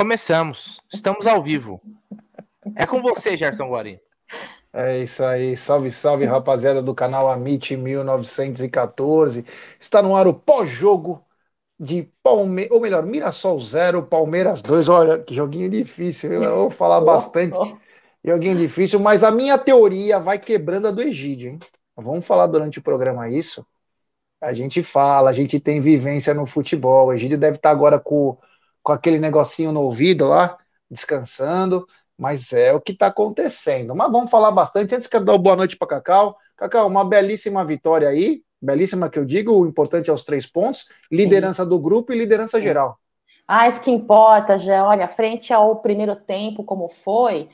Começamos. Estamos ao vivo. É com você, Gerson Guarino. É isso aí. Salve, salve, rapaziada do canal Amit 1914. Está no ar o pós-jogo de Palmeiras, ou melhor, Mirassol 0, Palmeiras 2. Olha, que joguinho difícil. Eu vou falar bastante. Joguinho difícil, mas a minha teoria vai quebrando a do Egídio, hein? Vamos falar durante o programa isso. A gente fala, a gente tem vivência no futebol. O Egídio deve estar agora com com aquele negocinho no ouvido lá, descansando, mas é o que está acontecendo. Mas vamos falar bastante. Antes, quero dar uma boa noite para Cacau. Cacau, uma belíssima vitória aí, belíssima que eu digo, o importante é os três pontos, liderança Sim. do grupo e liderança Sim. geral. Ah, isso que importa, já. Olha, frente ao primeiro tempo, como foi,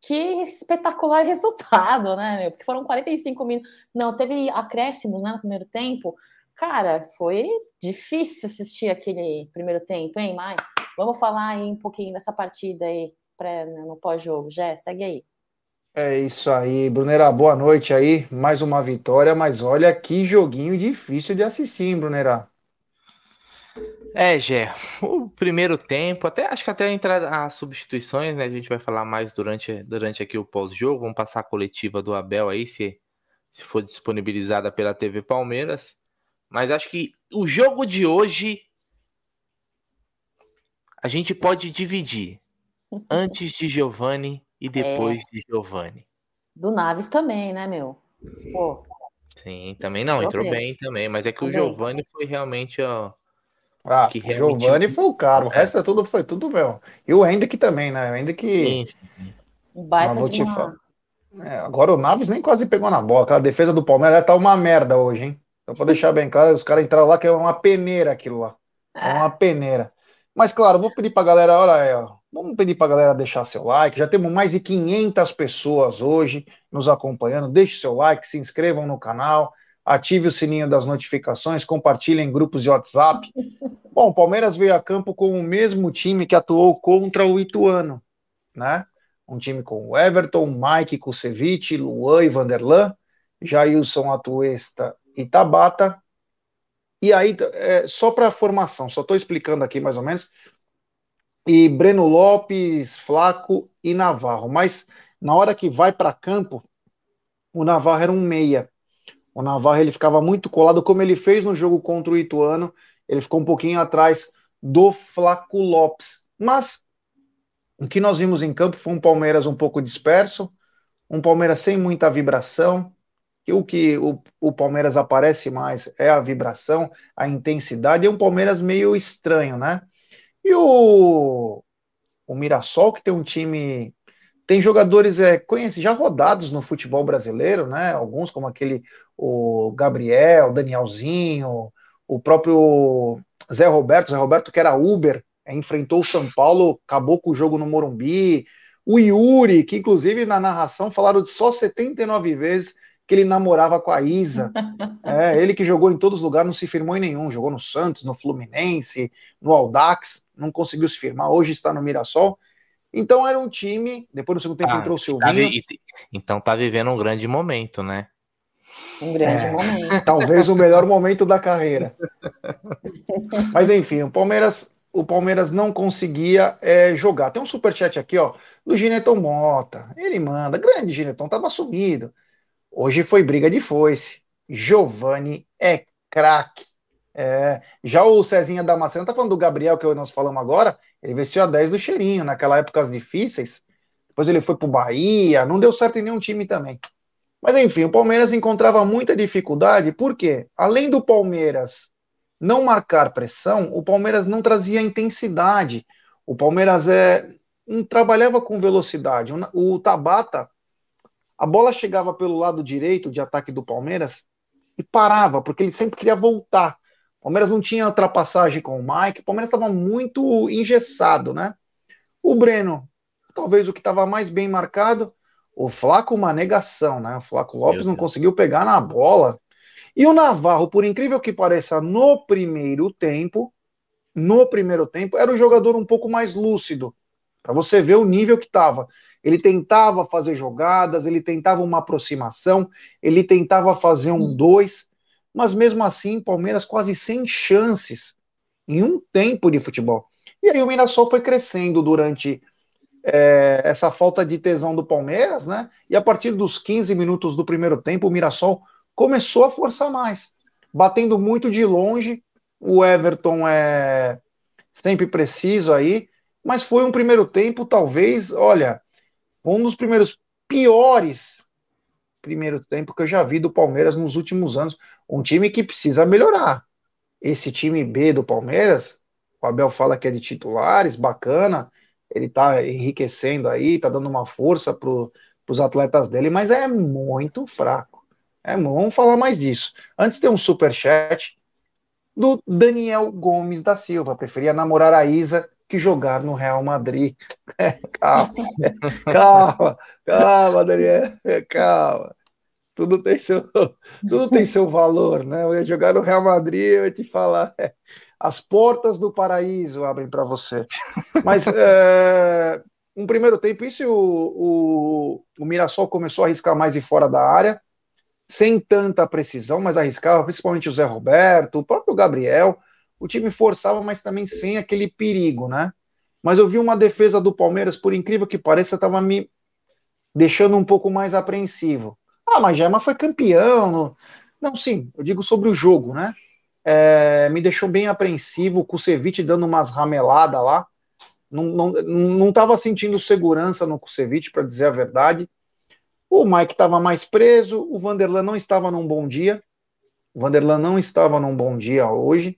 que espetacular resultado, né, meu? Porque foram 45 minutos. Não, teve acréscimos né, no primeiro tempo. Cara, foi difícil assistir aquele primeiro tempo, hein, Mai? Vamos falar aí um pouquinho dessa partida aí pré, né, no pós-jogo. Jé, segue aí. É isso aí, Brunera, boa noite aí. Mais uma vitória, mas olha que joguinho difícil de assistir, hein, Brunera? É, Gé, o primeiro tempo, até acho que até entrar as substituições, né? A gente vai falar mais durante, durante aqui o pós-jogo. Vamos passar a coletiva do Abel aí, se, se for disponibilizada pela TV Palmeiras. Mas acho que o jogo de hoje a gente pode dividir antes de Giovanni e é. depois é. de Giovanni. Do Naves também, né, meu? Pô. Sim, também não, entrou, entrou bem. bem. também, mas é que o Giovanni foi realmente, ó. Ah, que realmente... Giovanni foi o caro, o é. resto é tudo, foi tudo meu. E o Hendrick também, né? O Hendrick. Sim, sim. Um baita de uma... é, agora o Naves nem quase pegou na bola. Aquela defesa do Palmeiras tá uma merda hoje, hein? Então, para deixar bem claro, os caras entraram lá que é uma peneira aquilo lá. É uma peneira. Mas, claro, vou pedir para a galera, olha aí, ó, vamos pedir para a galera deixar seu like. Já temos mais de 500 pessoas hoje nos acompanhando. Deixe seu like, se inscrevam no canal, ative o sininho das notificações, compartilhem em grupos de WhatsApp. Bom, o Palmeiras veio a campo com o mesmo time que atuou contra o Ituano, né? Um time com o Everton, Mike Kusevich, Luan e Vanderlan, Jailson Atuesta e Tabata. E aí, é, só para formação, só estou explicando aqui mais ou menos. E Breno Lopes, Flaco e Navarro. Mas na hora que vai para campo, o Navarro era um meia. O Navarro ele ficava muito colado, como ele fez no jogo contra o Ituano. Ele ficou um pouquinho atrás do Flaco Lopes. Mas o que nós vimos em campo foi um Palmeiras um pouco disperso, um Palmeiras sem muita vibração, que o que o, o Palmeiras aparece mais é a vibração, a intensidade, é um Palmeiras meio estranho, né? E o, o Mirassol, que tem um time. Tem jogadores é, conhecidos, já rodados no futebol brasileiro, né? Alguns, como aquele o Gabriel, Danielzinho, o próprio Zé Roberto, Zé Roberto que era Uber, é, enfrentou o São Paulo, acabou com o jogo no Morumbi. O Yuri, que inclusive na narração falaram de só 79 vezes que ele namorava com a Isa. É, ele que jogou em todos os lugares, não se firmou em nenhum. Jogou no Santos, no Fluminense, no Aldax, não conseguiu se firmar. Hoje está no Mirassol. Então era um time. Depois no segundo tempo ah, entrou o tá Silvinho. Tá, então tá vivendo um grande momento, né? Um grande é, momento. Talvez o melhor momento da carreira. Mas enfim, o Palmeiras, o Palmeiras não conseguia é, jogar. Tem um superchat aqui, ó, do Gineton Mota. Ele manda, grande Gineton, tava sumido. Hoje foi briga de foice. Giovanni é craque. É, já o Cezinha Damasceno tá falando do Gabriel, que nós falamos agora, ele vestiu a 10 do cheirinho, naquela época difíceis. Depois ele foi pro Bahia, não deu certo em nenhum time também. Mas enfim, o Palmeiras encontrava muita dificuldade, porque além do Palmeiras não marcar pressão, o Palmeiras não trazia intensidade. O Palmeiras é, não trabalhava com velocidade. O, o Tabata a bola chegava pelo lado direito de ataque do Palmeiras e parava, porque ele sempre queria voltar. O Palmeiras não tinha ultrapassagem com o Mike, o Palmeiras estava muito engessado, né? O Breno, talvez o que estava mais bem marcado, o Flaco, uma negação, né? O Flaco Lopes não conseguiu pegar na bola. E o Navarro, por incrível que pareça, no primeiro tempo, no primeiro tempo, era o jogador um pouco mais lúcido, para você ver o nível que estava. Ele tentava fazer jogadas, ele tentava uma aproximação, ele tentava fazer um dois, mas mesmo assim, Palmeiras quase sem chances em um tempo de futebol. E aí o Mirassol foi crescendo durante é, essa falta de tesão do Palmeiras, né? E a partir dos 15 minutos do primeiro tempo, o Mirassol começou a forçar mais, batendo muito de longe. O Everton é sempre preciso aí, mas foi um primeiro tempo, talvez, olha, um dos primeiros piores primeiro tempo que eu já vi do Palmeiras nos últimos anos. Um time que precisa melhorar. Esse time B do Palmeiras, o Abel fala que é de titulares, bacana, ele tá enriquecendo aí, tá dando uma força pro, pros atletas dele, mas é muito fraco. É, vamos falar mais disso. Antes tem um super chat do Daniel Gomes da Silva. Preferia namorar a Isa que jogar no Real Madrid. É, calma, calma, calma, Daniel, calma. Tudo tem seu, tudo tem seu valor, né? Eu ia jogar no Real Madrid, eu ia te falar. É, as portas do paraíso abrem para você. Mas é, um primeiro tempo, isso o, o, o Mirassol começou a arriscar mais de fora da área, sem tanta precisão, mas arriscava, principalmente o Zé Roberto, o próprio Gabriel o time forçava, mas também sem aquele perigo, né? Mas eu vi uma defesa do Palmeiras, por incrível que pareça, estava me deixando um pouco mais apreensivo. Ah, mas Gema foi campeão. No... Não, sim, eu digo sobre o jogo, né? É, me deixou bem apreensivo, o Kusevich dando umas rameladas lá. Não, não, não sentindo segurança no Kusevich, para dizer a verdade. O Mike estava mais preso, o Vanderlan não estava num bom dia. O Vanderlan não estava num bom dia hoje.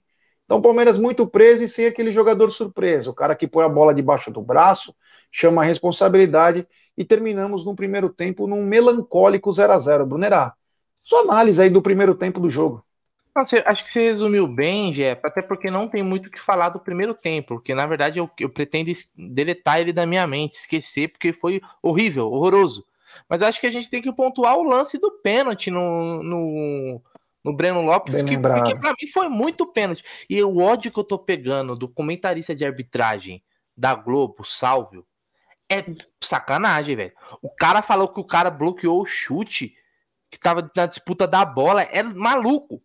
Então, o Palmeiras muito preso e sem aquele jogador surpresa, o cara que põe a bola debaixo do braço, chama a responsabilidade e terminamos no primeiro tempo num melancólico 0 a 0 Brunerá, sua análise aí do primeiro tempo do jogo. Nossa, acho que você resumiu bem, Jeff, até porque não tem muito o que falar do primeiro tempo, porque na verdade eu, eu pretendo deletar ele da minha mente, esquecer, porque foi horrível, horroroso. Mas acho que a gente tem que pontuar o lance do pênalti no, no, no Breno Lopes, que, que para mim foi muito pênalti. E o ódio que eu tô pegando do comentarista de arbitragem da Globo, Salvio, é sacanagem, velho. O cara falou que o cara bloqueou o chute que tava na disputa da bola, é maluco.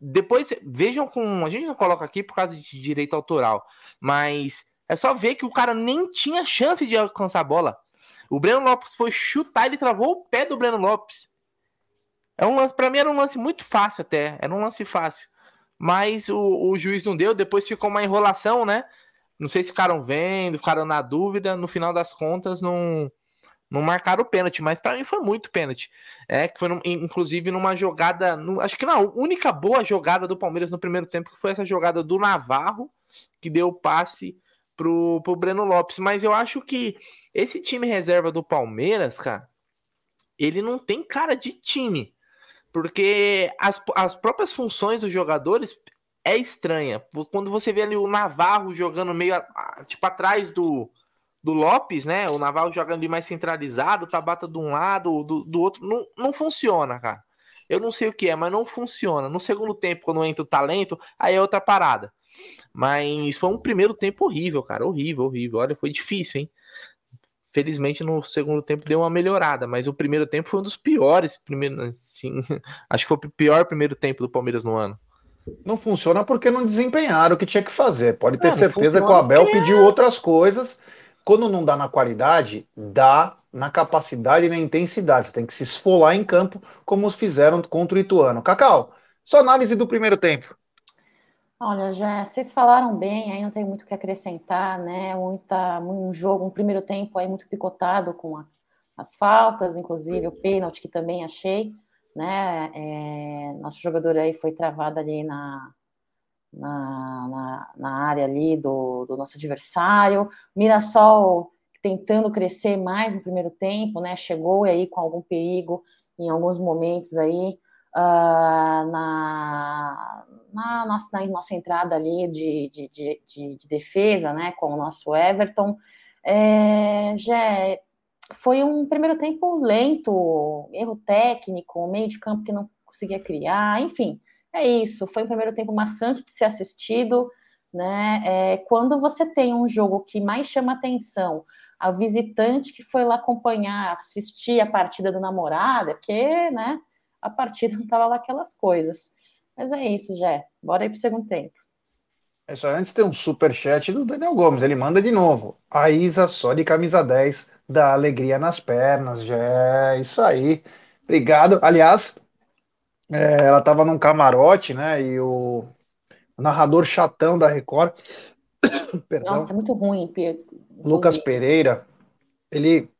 Depois vejam com. A gente não coloca aqui por causa de direito autoral, mas é só ver que o cara nem tinha chance de alcançar a bola. O Breno Lopes foi chutar, ele travou o pé do Breno Lopes. É um lance, para mim era um lance muito fácil até, era um lance fácil. Mas o, o juiz não deu, depois ficou uma enrolação, né? Não sei se ficaram vendo, ficaram na dúvida, no final das contas não não marcaram o pênalti, mas para mim foi muito pênalti. É que foi inclusive numa jogada, no, acho que não, a única boa jogada do Palmeiras no primeiro tempo foi essa jogada do Navarro que deu o passe pro, pro Breno Lopes, mas eu acho que esse time reserva do Palmeiras, cara, ele não tem cara de time. Porque as, as próprias funções dos jogadores é estranha. Quando você vê ali o Navarro jogando meio tipo atrás do, do Lopes, né? O Navarro jogando ali mais centralizado, Tabata de um lado, do, do outro, não, não funciona, cara. Eu não sei o que é, mas não funciona. No segundo tempo, quando entra o talento, aí é outra parada. Mas foi um primeiro tempo horrível, cara. Horrível, horrível. Olha, foi difícil, hein? Felizmente no segundo tempo deu uma melhorada, mas o primeiro tempo foi um dos piores. Primeiro, assim, acho que foi o pior primeiro tempo do Palmeiras no ano. Não funciona porque não desempenharam o que tinha que fazer. Pode ter é, certeza que o Abel pediu outras coisas. Quando não dá na qualidade, dá na capacidade e na intensidade. Você tem que se esfolar em campo, como fizeram contra o Ituano. Cacau, sua análise do primeiro tempo. Olha, já vocês falaram bem, aí não tem muito o que acrescentar, né? Muita, um jogo, um primeiro tempo aí muito picotado com a, as faltas, inclusive o pênalti que também achei, né? É, nosso jogador aí foi travado ali na, na, na, na área ali do, do nosso adversário. Mirassol tentando crescer mais no primeiro tempo, né? Chegou aí com algum perigo em alguns momentos aí uh, na, na, nossa, na nossa entrada ali de, de, de, de, defesa, né, com o nosso Everton. É, já foi um primeiro tempo lento, erro técnico, meio de campo que não conseguia criar, enfim, é isso. Foi um primeiro tempo maçante de ser assistido, né? É, quando você tem um jogo que mais chama atenção, a visitante que foi lá acompanhar, assistir a partida do namorado, é porque, né? A partida não estava lá aquelas coisas. Mas é isso, já. Bora aí para o segundo tempo. É só antes tem um super chat do Daniel Gomes, ele manda de novo. A Isa só de camisa 10 dá alegria nas pernas, já é isso aí. Obrigado. Aliás, é, ela estava num camarote, né? E o, narrador chatão da Record, Nossa, é muito ruim, Pedro. Lucas Pereira, ele,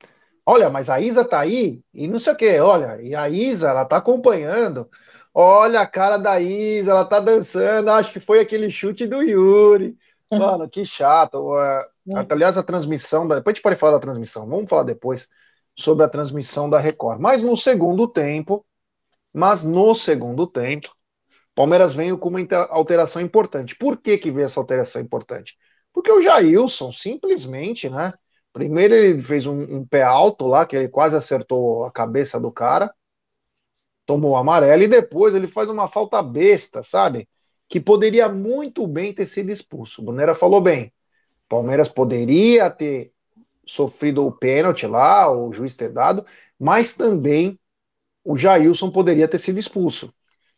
olha, mas a Isa tá aí e não sei o que, olha, e a Isa, ela tá acompanhando. Olha a cara da Isa, ela tá dançando. Acho que foi aquele chute do Yuri. Mano, que chato. Aliás, a transmissão. Da... Depois a gente pode falar da transmissão. Vamos falar depois sobre a transmissão da Record. Mas no segundo tempo, mas no segundo tempo, Palmeiras veio com uma alteração importante. Por que, que veio essa alteração importante? Porque o Jailson simplesmente, né? Primeiro ele fez um, um pé alto lá, que ele quase acertou a cabeça do cara tomou amarelo e depois ele faz uma falta besta, sabe? Que poderia muito bem ter sido expulso. O Bonera falou bem. Palmeiras poderia ter sofrido o pênalti lá, o juiz ter dado, mas também o Jailson poderia ter sido expulso.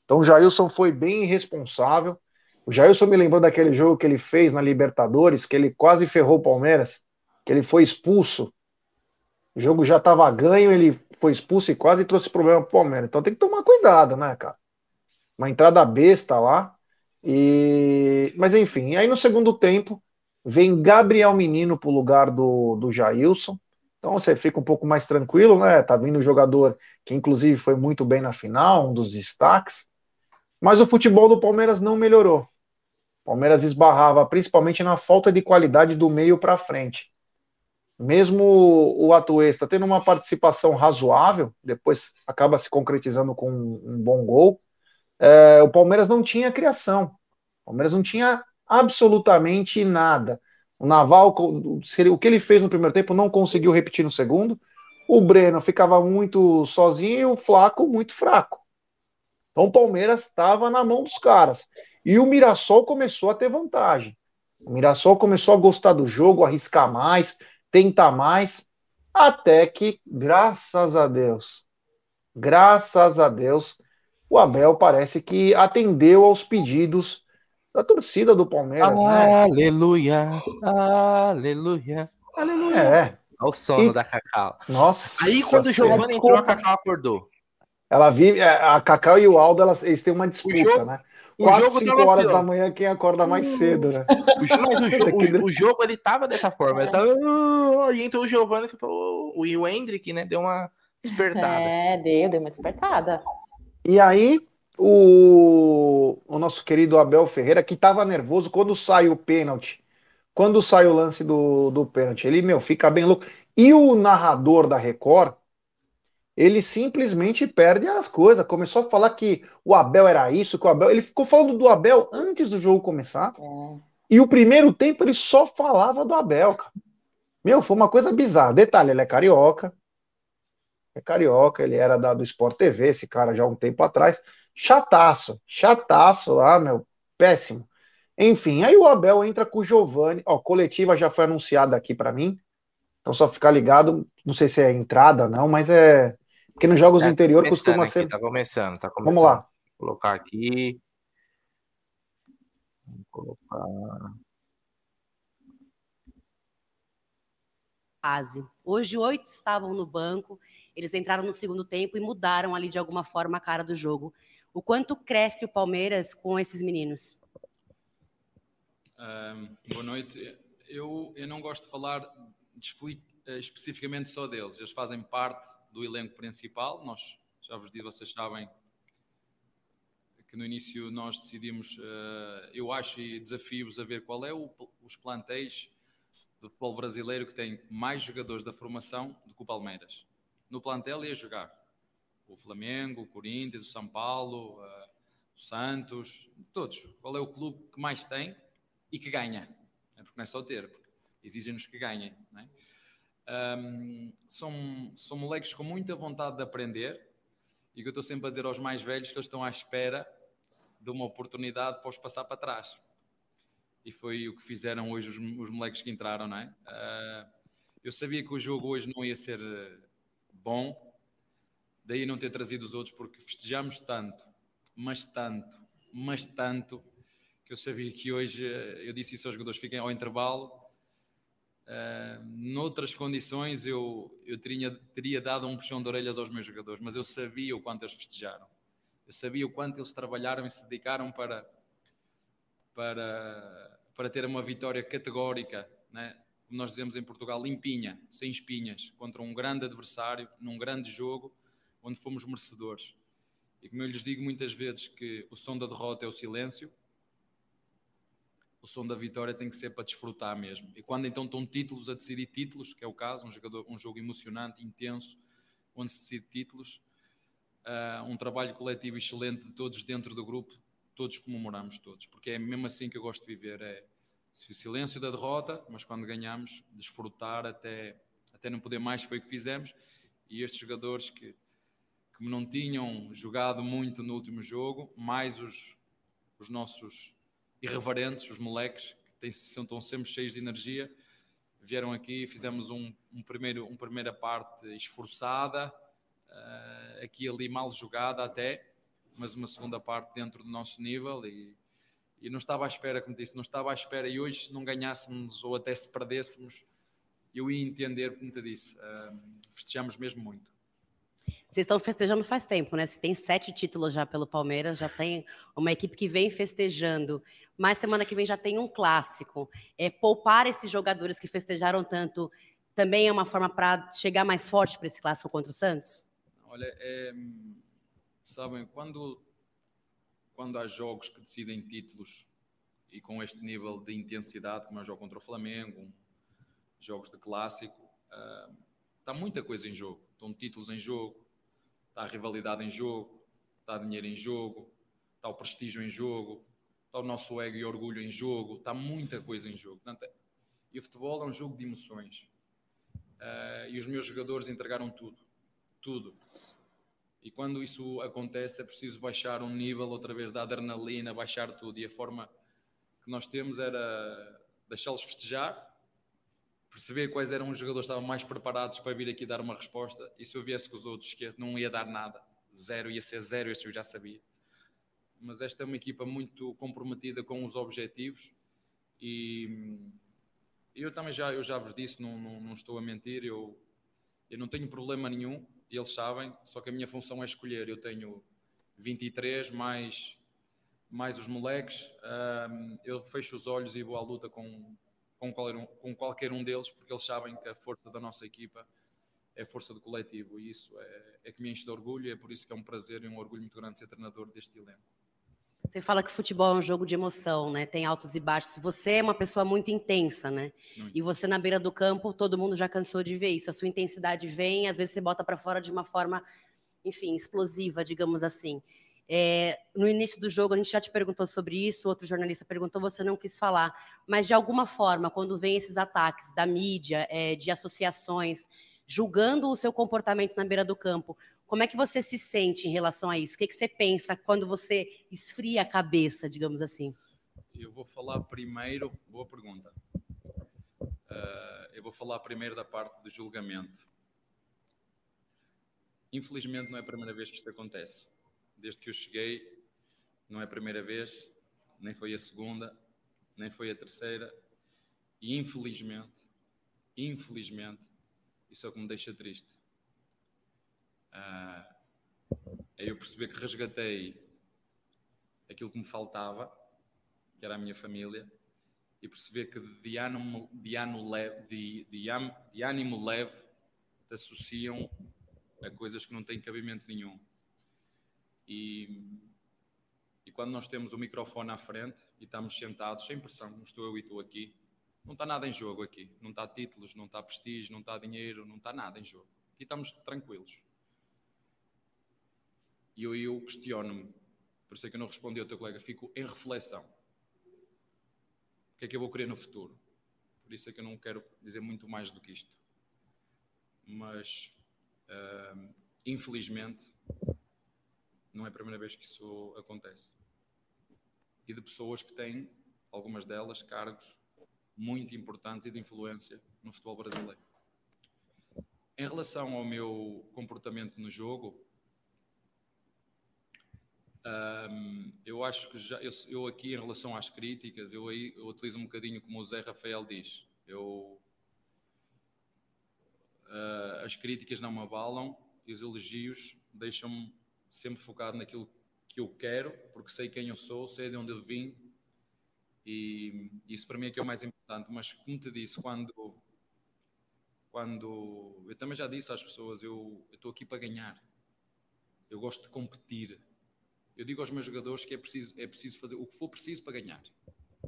Então o Jailson foi bem irresponsável. O Jailson me lembrou daquele jogo que ele fez na Libertadores, que ele quase ferrou o Palmeiras, que ele foi expulso o jogo já estava ganho, ele foi expulso e quase trouxe problema para o Palmeiras. Então tem que tomar cuidado, né, cara? Uma entrada besta lá. E... Mas enfim, aí no segundo tempo vem Gabriel Menino para o lugar do, do Jailson. Então você fica um pouco mais tranquilo, né? Tá vindo um jogador que inclusive foi muito bem na final, um dos destaques. Mas o futebol do Palmeiras não melhorou. O Palmeiras esbarrava principalmente na falta de qualidade do meio para frente mesmo o Atuesta tendo uma participação razoável, depois acaba se concretizando com um bom gol, é, o Palmeiras não tinha criação. O Palmeiras não tinha absolutamente nada. O Naval, o que ele fez no primeiro tempo, não conseguiu repetir no segundo. O Breno ficava muito sozinho e o Flaco muito fraco. Então o Palmeiras estava na mão dos caras. E o Mirassol começou a ter vantagem. O Mirassol começou a gostar do jogo, arriscar mais, tenta mais, até que, graças a Deus, graças a Deus, o Abel parece que atendeu aos pedidos da torcida do Palmeiras, né? Aleluia, aleluia, aleluia. É. Olha o sono e... da Cacau. Nossa. Aí quando o Giovanni entrou, a Cacau acordou. Ela vive, é, a Cacau e o Aldo, elas, eles têm uma disputa, jogo, né? Quatro, cinco horas assim, da manhã, quem acorda mais cedo, né? Mas o jogo, o, o jogo ele tava dessa forma. Ele tava... Ah", e entrou o Giovanni o, o Hendrick, né? Deu uma despertada. É, deu, deu uma despertada. E aí, o, o nosso querido Abel Ferreira, que tava nervoso quando sai o pênalti. Quando sai o lance do, do pênalti, ele, meu, fica bem louco. E o narrador da Record, ele simplesmente perde as coisas. Começou a falar que o Abel era isso, que o Abel. Ele ficou falando do Abel antes do jogo começar. É. E o primeiro tempo ele só falava do Abel, cara. Meu, foi uma coisa bizarra. Detalhe, ele é carioca. É carioca, ele era da, do Sport TV, esse cara já há um tempo atrás. Chataço, chataço lá, meu, péssimo. Enfim, aí o Abel entra com o Giovani. Ó, coletiva já foi anunciada aqui para mim. Então só ficar ligado, não sei se é entrada não, mas é porque nos jogos tá interior costuma aqui, ser. Tá começando, tá começando. Vamos lá. Vou colocar aqui. Vou colocar. Fase. Hoje, oito estavam no banco, eles entraram no segundo tempo e mudaram ali de alguma forma a cara do jogo. O quanto cresce o Palmeiras com esses meninos? Um, boa noite. Eu, eu não gosto de falar de, eh, especificamente só deles. Eles fazem parte do elenco principal. Nós, já vos disse, vocês sabem que no início nós decidimos, uh, eu acho, e desafio-vos a ver qual é o, os plantéis do futebol brasileiro que tem mais jogadores da formação do que o Palmeiras. No plantel ia jogar o Flamengo, o Corinthians, o São Paulo, uh, o Santos, todos. Qual é o clube que mais tem e que ganha? É porque não é só ter, exigem-nos que ganhem. É? Um, são, são moleques com muita vontade de aprender e que eu estou sempre a dizer aos mais velhos que eles estão à espera de uma oportunidade para os passar para trás. E foi o que fizeram hoje os, os moleques que entraram, não é? Uh, eu sabia que o jogo hoje não ia ser eh, bom, daí não ter trazido os outros, porque festejamos tanto, mas tanto, mas tanto, que eu sabia que hoje, eu disse isso aos jogadores, fiquem ao intervalo. Uh, noutras condições eu, eu teria, teria dado um puxão de orelhas aos meus jogadores, mas eu sabia o quanto eles festejaram. Eu sabia o quanto eles trabalharam e se dedicaram para, para, para ter uma vitória categórica, né? como nós dizemos em Portugal, limpinha, sem espinhas, contra um grande adversário, num grande jogo, onde fomos merecedores. E como eu lhes digo muitas vezes que o som da derrota é o silêncio, o som da vitória tem que ser para desfrutar mesmo. E quando então estão títulos a decidir títulos, que é o caso, um, jogador, um jogo emocionante, intenso, onde se decide títulos, uh, um trabalho coletivo excelente de todos dentro do grupo, todos comemoramos todos, porque é mesmo assim que eu gosto de viver, é o silêncio da derrota, mas quando ganhamos, desfrutar até, até não poder mais, foi o que fizemos, e estes jogadores que, que não tinham jogado muito no último jogo, mais os, os nossos irreverentes, os moleques, que têm, estão sempre cheios de energia, vieram aqui, fizemos um, um primeiro, uma primeira parte esforçada, uh, aqui ali mal jogada até, mas uma segunda parte dentro do nosso nível e, e não estava à espera, como disse, não estava à espera e hoje se não ganhássemos ou até se perdêssemos, eu ia entender, como te disse, uh, festejamos mesmo muito. Vocês estão festejando faz tempo, né? Você tem sete títulos já pelo Palmeiras, já tem uma equipe que vem festejando. Mas semana que vem já tem um clássico. É poupar esses jogadores que festejaram tanto também é uma forma para chegar mais forte para esse clássico contra o Santos? Olha, é, sabem, quando, quando há jogos que decidem títulos e com este nível de intensidade, como é o jogo contra o Flamengo, jogos de clássico, uh, está muita coisa em jogo. Estão títulos em jogo, está a rivalidade em jogo, está dinheiro em jogo, está o prestígio em jogo, está o nosso ego e orgulho em jogo, está muita coisa em jogo. Portanto, e o futebol é um jogo de emoções. Uh, e os meus jogadores entregaram tudo. Tudo. E quando isso acontece, é preciso baixar um nível outra vez da adrenalina, baixar tudo. E a forma que nós temos era deixá-los festejar, perceber quais eram os jogadores que estavam mais preparados para vir aqui dar uma resposta. E se eu viesse com os outros, não ia dar nada. Zero, ia ser zero, isso eu já sabia. Mas esta é uma equipa muito comprometida com os objetivos e eu também já, eu já vos disse, não, não, não estou a mentir, eu, eu não tenho problema nenhum, eles sabem, só que a minha função é escolher. Eu tenho 23 mais, mais os moleques, um, eu fecho os olhos e vou à luta com, com, qualquer um, com qualquer um deles, porque eles sabem que a força da nossa equipa é a força do coletivo e isso é, é que me enche de orgulho e é por isso que é um prazer e um orgulho muito grande ser treinador deste elenco. Você fala que futebol é um jogo de emoção, né? Tem altos e baixos. Você é uma pessoa muito intensa, né? Muito. E você na beira do campo, todo mundo já cansou de ver isso. A sua intensidade vem, às vezes você bota para fora de uma forma, enfim, explosiva, digamos assim. É, no início do jogo, a gente já te perguntou sobre isso, outro jornalista perguntou, você não quis falar. Mas, de alguma forma, quando vem esses ataques da mídia, é, de associações, julgando o seu comportamento na beira do campo, como é que você se sente em relação a isso? O que, que você pensa quando você esfria a cabeça, digamos assim? Eu vou falar primeiro, boa pergunta. Uh, eu vou falar primeiro da parte do julgamento. Infelizmente não é a primeira vez que isto acontece. Desde que eu cheguei, não é a primeira vez, nem foi a segunda, nem foi a terceira. E infelizmente, infelizmente, isso é o que me deixa triste uh, é eu perceber que resgatei aquilo que me faltava, que era a minha família, e perceber que de ânimo, de ânimo leve, de, de, de ânimo leve te associam a coisas que não têm cabimento nenhum. E, e quando nós temos o microfone à frente e estamos sentados, sem pressão, como estou eu e tu aqui, não está nada em jogo aqui. Não está títulos, não está prestígio, não está dinheiro, não está nada em jogo. Aqui estamos tranquilos. E eu, eu questiono-me, por isso é que eu não respondi ao teu colega, fico em reflexão. O que é que eu vou querer no futuro? Por isso é que eu não quero dizer muito mais do que isto. Mas, uh, infelizmente, não é a primeira vez que isso acontece. E de pessoas que têm, algumas delas, cargos muito importantes e de influência no futebol brasileiro. Em relação ao meu comportamento no jogo, Um, eu acho que já, eu, eu, aqui em relação às críticas, eu aí eu utilizo um bocadinho como o Zé Rafael diz. Eu, uh, as críticas não me abalam e os elogios deixam-me sempre focado naquilo que eu quero, porque sei quem eu sou, sei de onde eu vim e isso para mim é que é o mais importante. Mas como te disse, quando quando eu também já disse às pessoas, eu estou aqui para ganhar. Eu gosto de competir. Eu digo aos meus jogadores que é preciso, é preciso fazer o que for preciso para ganhar.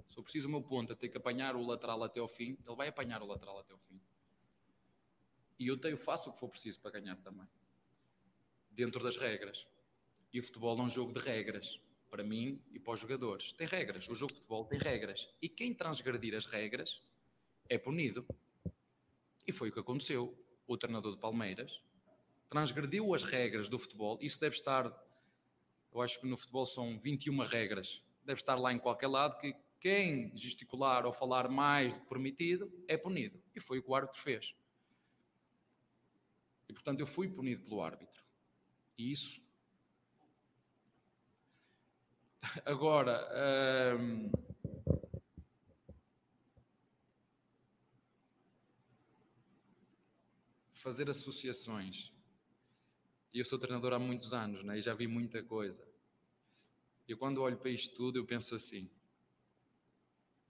Se for preciso o meu ponto a ter que apanhar o lateral até ao fim, ele vai apanhar o lateral até ao fim. E eu tenho, faço o que for preciso para ganhar também. Dentro das regras. E o futebol é um jogo de regras. Para mim e para os jogadores. Tem regras. O jogo de futebol tem regras. E quem transgredir as regras é punido. E foi o que aconteceu. O treinador de Palmeiras transgrediu as regras do futebol. Isso deve estar, eu acho que no futebol são 21 regras. Deve estar lá em qualquer lado que quem gesticular ou falar mais do que permitido é punido. E foi o que o árbitro fez. E portanto eu fui punido pelo árbitro. E isso. Agora. Fazer associações. Eu sou treinador há muitos anos né? e já vi muita coisa. E quando olho para isto tudo, eu penso assim: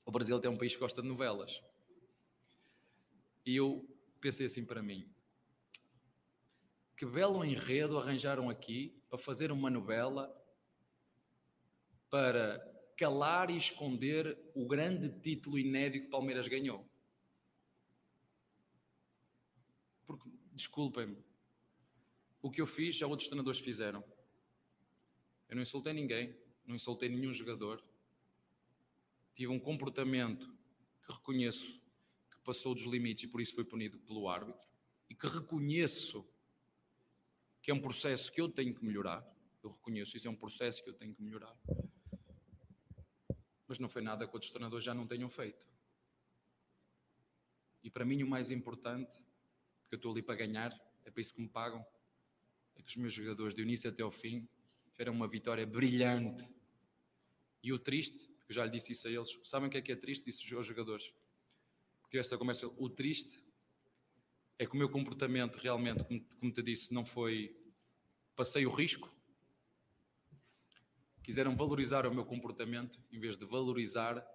o Brasil é um país que gosta de novelas. E eu pensei assim para mim: que belo enredo arranjaram aqui para fazer uma novela para calar e esconder o grande título inédito que Palmeiras ganhou. Porque, desculpem-me, o que eu fiz já outros treinadores fizeram. Eu não insultei ninguém, não insultei nenhum jogador. Tive um comportamento que reconheço que passou dos limites e por isso foi punido pelo árbitro. E que reconheço que é um processo que eu tenho que melhorar. Eu reconheço isso, é um processo que eu tenho que melhorar. Mas não foi nada que outros treinadores já não tenham feito. E para mim o mais importante porque eu estou ali para ganhar, é para isso que me pagam. É que os meus jogadores, do início até ao fim, tiveram uma vitória brilhante. E o triste, porque eu já lhe disse isso a eles, sabem o que é que é triste? Disse aos jogadores que tive esta conversa. O triste é que o meu comportamento realmente, como te disse, não foi. Passei o risco. Quiseram valorizar o meu comportamento em vez de valorizar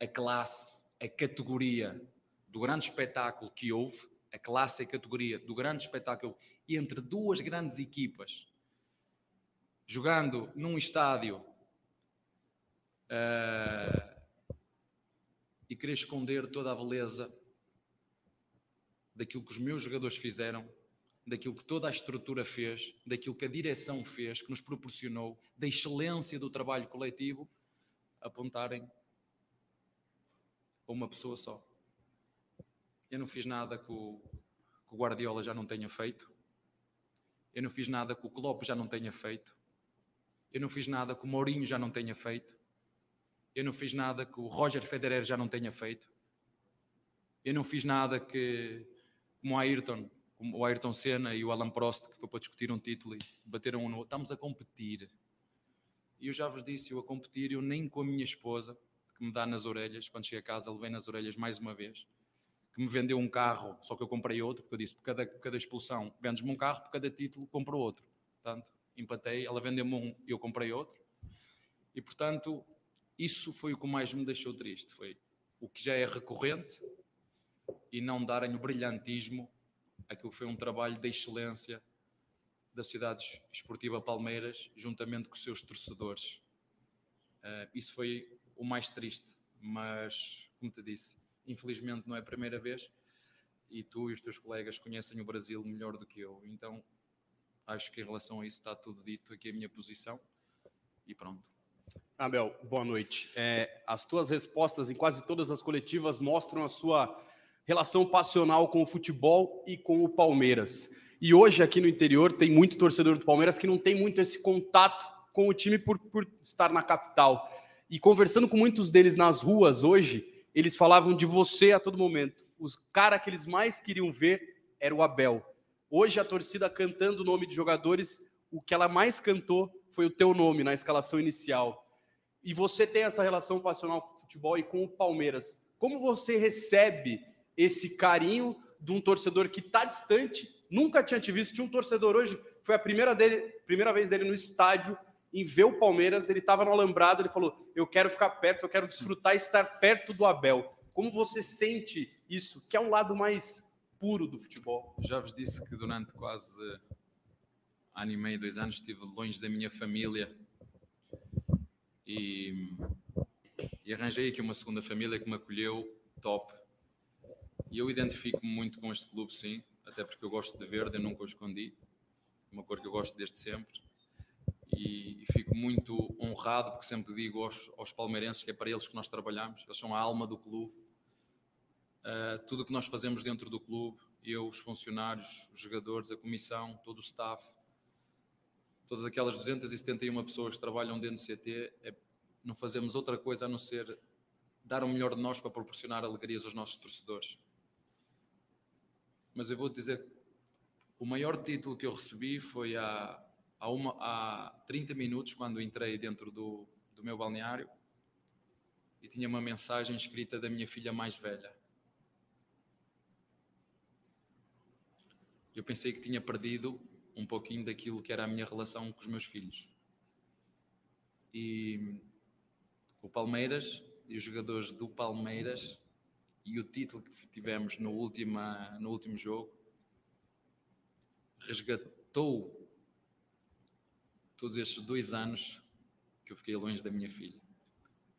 a classe, a categoria do grande espetáculo que houve a classe e a categoria do grande espetáculo entre duas grandes equipas, jogando num estádio uh, e querer esconder toda a beleza daquilo que os meus jogadores fizeram, daquilo que toda a estrutura fez, daquilo que a direção fez, que nos proporcionou, da excelência do trabalho coletivo, apontarem a uma pessoa só. Eu não fiz nada que o, que o Guardiola já não tenha feito. Eu não fiz nada que o Klopp já não tenha feito. Eu não fiz nada que o Mourinho já não tenha feito. Eu não fiz nada que o Roger Federer já não tenha feito. Eu não fiz nada que, como o Ayrton, o Ayrton Senna e o Alan Prost, que foi para discutir um título e bateram um no outro. Estamos a competir. E eu já vos disse, eu a competir, eu nem com a minha esposa, que me dá nas orelhas, quando cheguei a casa, levei nas orelhas mais uma vez que me vendeu um carro, só que eu comprei outro, porque eu disse, por cada, cada expulsão, vendes-me um carro, por cada título, compro outro. Portanto, empatei, ela vendeu-me um eu comprei outro. E, portanto, isso foi o que mais me deixou triste, foi o que já é recorrente e não darem o brilhantismo aquilo foi um trabalho de excelência da Sociedade Esportiva Palmeiras, juntamente com os seus torcedores. Uh, isso foi o mais triste, mas, como te disse, infelizmente não é a primeira vez, e tu e os teus colegas conhecem o Brasil melhor do que eu. Então acho que em relação a isso está tudo dito aqui a minha posição e pronto. Abel, boa noite. É, as tuas respostas em quase todas as coletivas mostram a sua relação passional com o futebol e com o Palmeiras. E hoje aqui no interior tem muito torcedor do Palmeiras que não tem muito esse contato com o time por, por estar na capital. E conversando com muitos deles nas ruas hoje, eles falavam de você a todo momento. Os cara que eles mais queriam ver era o Abel. Hoje a torcida cantando o nome de jogadores, o que ela mais cantou foi o teu nome na escalação inicial. E você tem essa relação passional com o futebol e com o Palmeiras. Como você recebe esse carinho de um torcedor que está distante, nunca tinha te visto, tinha um torcedor hoje, foi a primeira, dele, primeira vez dele no estádio, em ver o Palmeiras, ele estava no alambrado, ele falou: Eu quero ficar perto, eu quero desfrutar estar perto do Abel. Como você sente isso, que é um lado mais puro do futebol? Já vos disse que durante quase ano e meio, dois anos, estive longe da minha família e, e arranjei aqui uma segunda família que me acolheu top. E eu identifico-me muito com este clube, sim, até porque eu gosto de verde, eu nunca o escondi, uma cor que eu gosto desde sempre. E, e fico muito honrado, porque sempre digo aos, aos palmeirenses que é para eles que nós trabalhamos, eles são a alma do clube. Uh, tudo o que nós fazemos dentro do clube, eu, os funcionários, os jogadores, a comissão, todo o staff, todas aquelas 271 pessoas que trabalham dentro do CT, é, não fazemos outra coisa a não ser dar o melhor de nós para proporcionar alegrias aos nossos torcedores. Mas eu vou dizer, o maior título que eu recebi foi há, há, uma, há 30 minutos, quando entrei dentro do, do meu balneário e tinha uma mensagem escrita da minha filha mais velha. Eu pensei que tinha perdido um pouquinho daquilo que era a minha relação com os meus filhos. E o Palmeiras e os jogadores do Palmeiras e o título que tivemos no, última, no último jogo resgatou todos estes dois anos que eu fiquei longe da minha filha.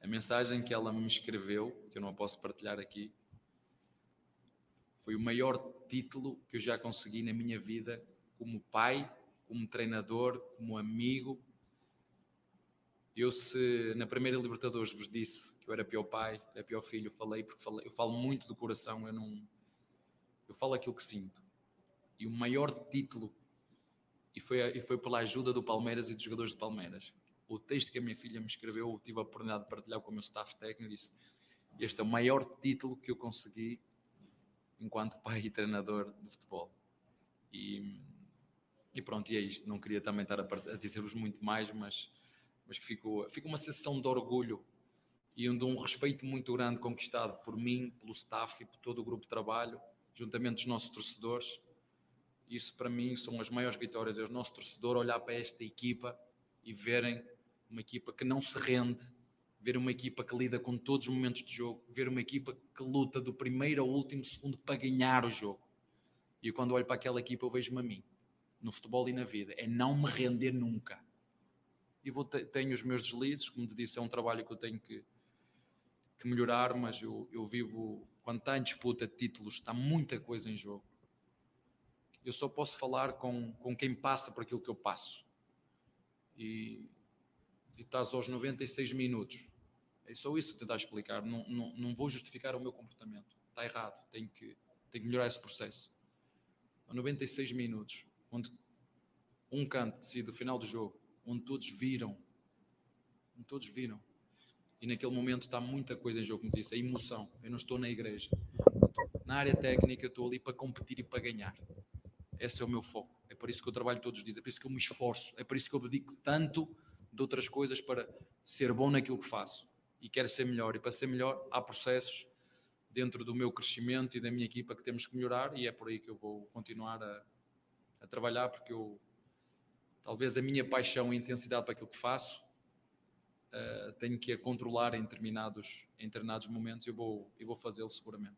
A mensagem que ela me escreveu, que eu não posso partilhar aqui, foi o maior título que eu já consegui na minha vida como pai, como treinador, como amigo. Eu se na primeira Libertadores vos disse que eu era pior pai, era pior filho, eu falei porque falei, eu falo muito do coração, eu não eu falo aquilo que sinto. E o maior título e foi e foi pela ajuda do Palmeiras e dos jogadores do Palmeiras. O texto que a minha filha me escreveu, eu tive a oportunidade de partilhar com o meu staff técnico, disse: "Este é o maior título que eu consegui enquanto pai e treinador de futebol". E e pronto, e é isto. Não queria também estar a, a dizer-vos muito mais, mas, mas que ficou, fica uma sensação de orgulho e de um respeito muito grande conquistado por mim, pelo staff e por todo o grupo de trabalho, juntamente dos nossos torcedores. Isso para mim são as maiores vitórias. É o nosso torcedor olhar para esta equipa e verem uma equipa que não se rende, ver uma equipa que lida com todos os momentos de jogo, ver uma equipa que luta do primeiro ao último segundo para ganhar o jogo. E quando olho para aquela equipa, eu vejo-me a mim no futebol e na vida, é não me render nunca. E vou tenho os meus deslizes, como te disse, é um trabalho que eu tenho que, que melhorar, mas eu, eu vivo, quando está em disputa de títulos, está muita coisa em jogo. Eu só posso falar com, com quem passa por aquilo que eu passo. E, e estás aos 96 minutos. É só isso que tentar explicar. Não, não, não vou justificar o meu comportamento. Está errado. Tenho que, tenho que melhorar esse processo. A 96 minutos onde um canto decide o final do jogo, onde todos viram, onde todos viram. E naquele momento está muita coisa em jogo, como disse, a emoção. Eu não estou na igreja. Na área técnica, eu estou ali para competir e para ganhar. Esse é o meu foco. É por isso que eu trabalho todos os dias, é por isso que eu me esforço, é por isso que eu dedico tanto de outras coisas para ser bom naquilo que faço. E quero ser melhor. E para ser melhor, há processos dentro do meu crescimento e da minha equipa que temos que melhorar, e é por aí que eu vou continuar a, a trabalhar, porque eu talvez a minha paixão e intensidade para aquilo que faço uh, tenho que a controlar em determinados, em determinados momentos e eu vou, eu vou fazê-lo seguramente.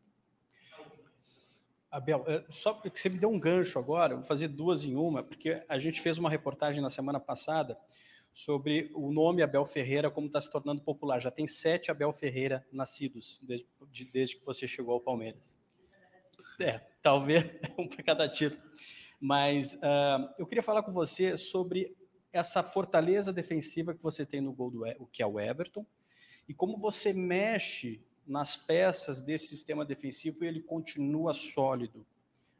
Abel, eh, só que você me deu um gancho agora, vou fazer duas em uma, porque a gente fez uma reportagem na semana passada sobre o nome Abel Ferreira, como está se tornando popular. Já tem sete Abel Ferreira nascidos desde, desde que você chegou ao Palmeiras. É, talvez um para cada título. Mas uh, eu queria falar com você sobre essa fortaleza defensiva que você tem no gol do o que é o Everton e como você mexe nas peças desse sistema defensivo e ele continua sólido.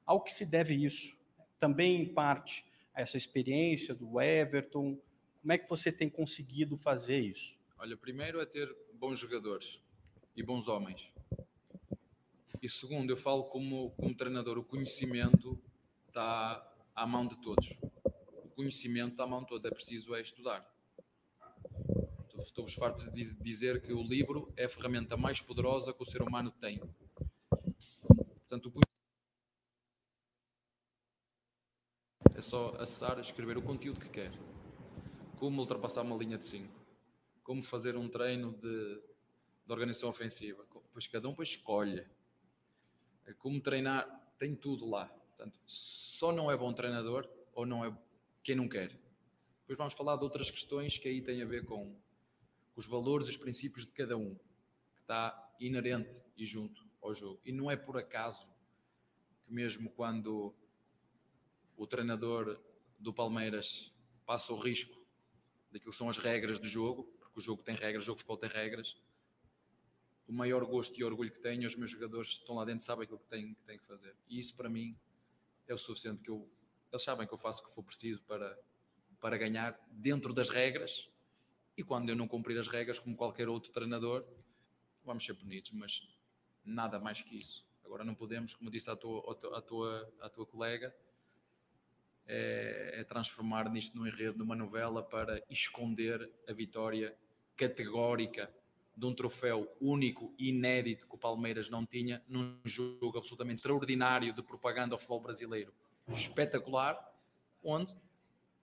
Ao que se deve isso? Também em parte a essa experiência do Everton. Como é que você tem conseguido fazer isso? Olha, primeiro é ter bons jogadores e bons homens. E segundo, eu falo como, como treinador, o conhecimento está à mão de todos. conhecimento está à mão de todos, é preciso é estudar. Estou-vos farto de dizer que o livro é a ferramenta mais poderosa que o ser humano tem. Portanto, o é só acessar, escrever o conteúdo que quer. Como ultrapassar uma linha de 5. Como fazer um treino de, de organização ofensiva. Pois cada um depois escolhe. É como treinar, tem tudo lá. Portanto, só não é bom treinador ou não é quem não quer. Depois vamos falar de outras questões que aí têm a ver com os valores e os princípios de cada um, que está inerente e junto ao jogo. E não é por acaso que mesmo quando o treinador do Palmeiras passa o risco daquilo que são as regras do jogo, porque o jogo tem regras, o jogo de futebol tem regras, o maior gosto e orgulho que tenho, os meus jogadores estão lá dentro, sabem aquilo que têm que, têm que fazer. E isso para mim é o suficiente que eu. Eles sabem que eu faço o que for preciso para, para ganhar dentro das regras. E quando eu não cumprir as regras, como qualquer outro treinador, vamos ser punidos, mas nada mais que isso. Agora não podemos, como disse à tua, à tua, à tua colega, é, é transformar nisto num enredo de uma novela para esconder a vitória categórica de um troféu único e inédito que o Palmeiras não tinha num jogo absolutamente extraordinário de propaganda ao futebol brasileiro. Espetacular, onde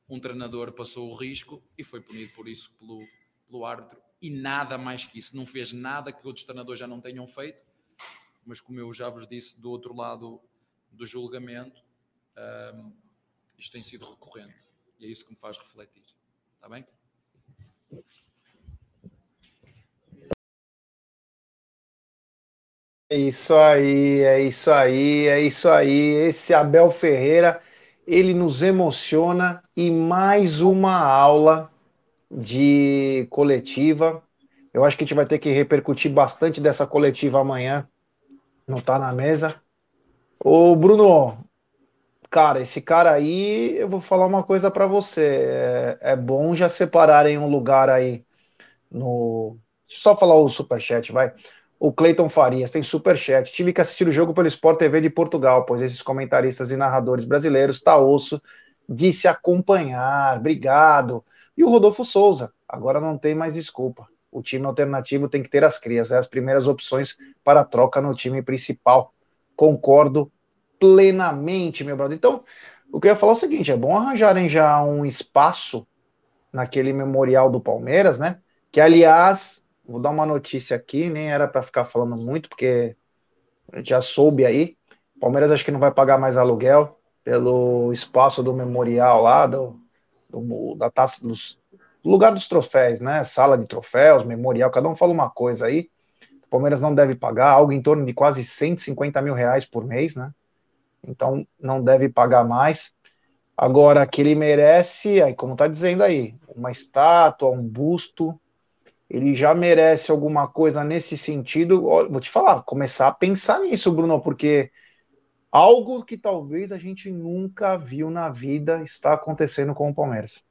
um treinador passou o risco e foi punido por isso pelo, pelo árbitro e nada mais que isso. Não fez nada que outros treinadores já não tenham feito, mas como eu já vos disse do outro lado do julgamento, um, isto tem sido recorrente e é isso que me faz refletir. Está bem? É isso aí, é isso aí, é isso aí. Esse Abel Ferreira, ele nos emociona e mais uma aula de coletiva. Eu acho que a gente vai ter que repercutir bastante dessa coletiva amanhã. Não tá na mesa. Ô, Bruno, cara, esse cara aí, eu vou falar uma coisa para você. É, é bom já separarem um lugar aí no. Deixa eu só falar o superchat, vai o Cleiton Farias tem super chat. Tive que assistir o jogo pelo Sport TV de Portugal, pois esses comentaristas e narradores brasileiros, tá osso, disse acompanhar. Obrigado. E o Rodolfo Souza, agora não tem mais desculpa. O time alternativo tem que ter as crias, é as primeiras opções para troca no time principal. Concordo plenamente, meu brother. Então, o que eu ia falar é o seguinte: é bom arranjarem já um espaço naquele memorial do Palmeiras, né? Que, aliás, Vou dar uma notícia aqui, nem era para ficar falando muito, porque já soube aí. Palmeiras acho que não vai pagar mais aluguel pelo espaço do memorial lá, do, do da taça dos lugar dos troféus, né? Sala de troféus, memorial, cada um fala uma coisa aí. O Palmeiras não deve pagar algo em torno de quase 150 mil reais por mês, né? Então não deve pagar mais. Agora, que ele merece, aí como tá dizendo aí, uma estátua, um busto, ele já merece alguma coisa nesse sentido. Vou te falar, começar a pensar nisso, Bruno, porque algo que talvez a gente nunca viu na vida está acontecendo com o Palmeiras.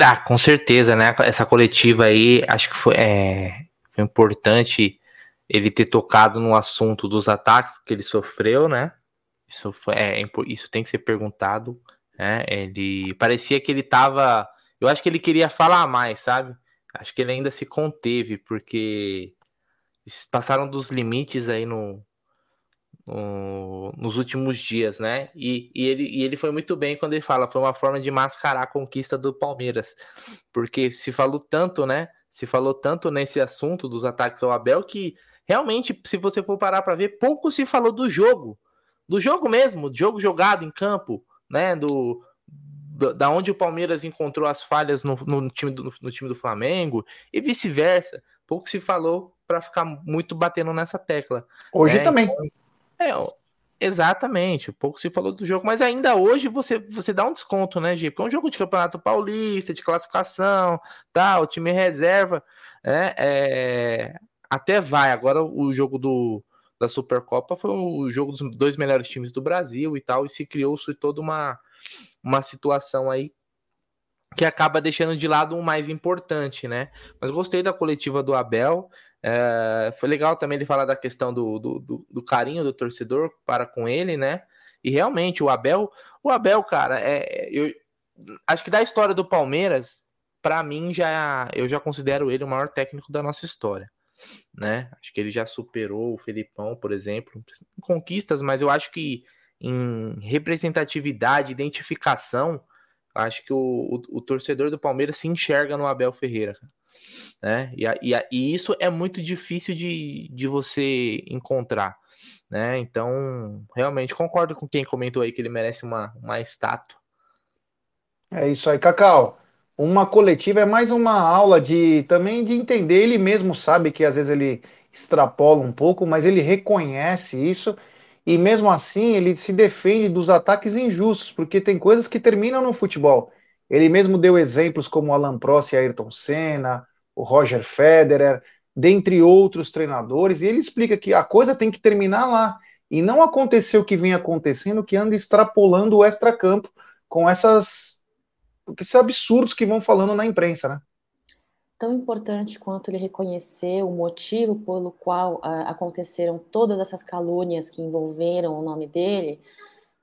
Ah, com certeza, né? Essa coletiva aí, acho que foi, é, foi importante ele ter tocado no assunto dos ataques que ele sofreu, né? Isso, foi, é, isso tem que ser perguntado. Né? Ele parecia que ele tava. Eu acho que ele queria falar mais, sabe? Acho que ele ainda se conteve, porque passaram dos limites aí no, no, nos últimos dias, né? E, e, ele, e ele foi muito bem quando ele fala, foi uma forma de mascarar a conquista do Palmeiras, porque se falou tanto, né? Se falou tanto nesse assunto dos ataques ao Abel que realmente, se você for parar para ver, pouco se falou do jogo, do jogo mesmo, do jogo jogado em campo, né? Do, da onde o Palmeiras encontrou as falhas no, no time, do, no time do Flamengo e vice-versa. Pouco se falou para ficar muito batendo nessa tecla. Hoje né? também. É, exatamente. Pouco se falou do jogo, mas ainda hoje você, você dá um desconto, né, Gi? Porque é um jogo de campeonato paulista, de classificação, tal, time reserva, né? É, até vai. Agora o jogo do, da Supercopa foi o jogo dos dois melhores times do Brasil e tal, e se criou-se toda uma uma situação aí que acaba deixando de lado o mais importante, né? Mas gostei da coletiva do Abel. É, foi legal também ele falar da questão do, do, do, do, carinho do torcedor para com ele, né? E realmente o Abel, o Abel, cara, é, eu, acho que da história do Palmeiras, para mim já eu já considero ele o maior técnico da nossa história, né? Acho que ele já superou o Felipão, por exemplo, em conquistas, mas eu acho que em representatividade, identificação, acho que o, o, o, torcedor do Palmeiras se enxerga no Abel Ferreira. Né? E, e, e, isso é muito difícil de, de você encontrar. Né? Então, realmente concordo com quem comentou aí que ele merece uma, uma estátua. É isso aí, Cacau. Uma coletiva é mais uma aula de também de entender. Ele mesmo sabe que às vezes ele extrapola um pouco, mas ele reconhece isso e mesmo assim ele se defende dos ataques injustos, porque tem coisas que terminam no futebol. Ele mesmo deu exemplos como Alan Prost e Ayrton Senna, o Roger Federer, dentre outros treinadores, e ele explica que a coisa tem que terminar lá. E não aconteceu o que vem acontecendo, que anda extrapolando o extracampo com essas esses absurdos que vão falando na imprensa, né? Tão importante quanto ele reconhecer o motivo pelo qual uh, aconteceram todas essas calúnias que envolveram o nome dele,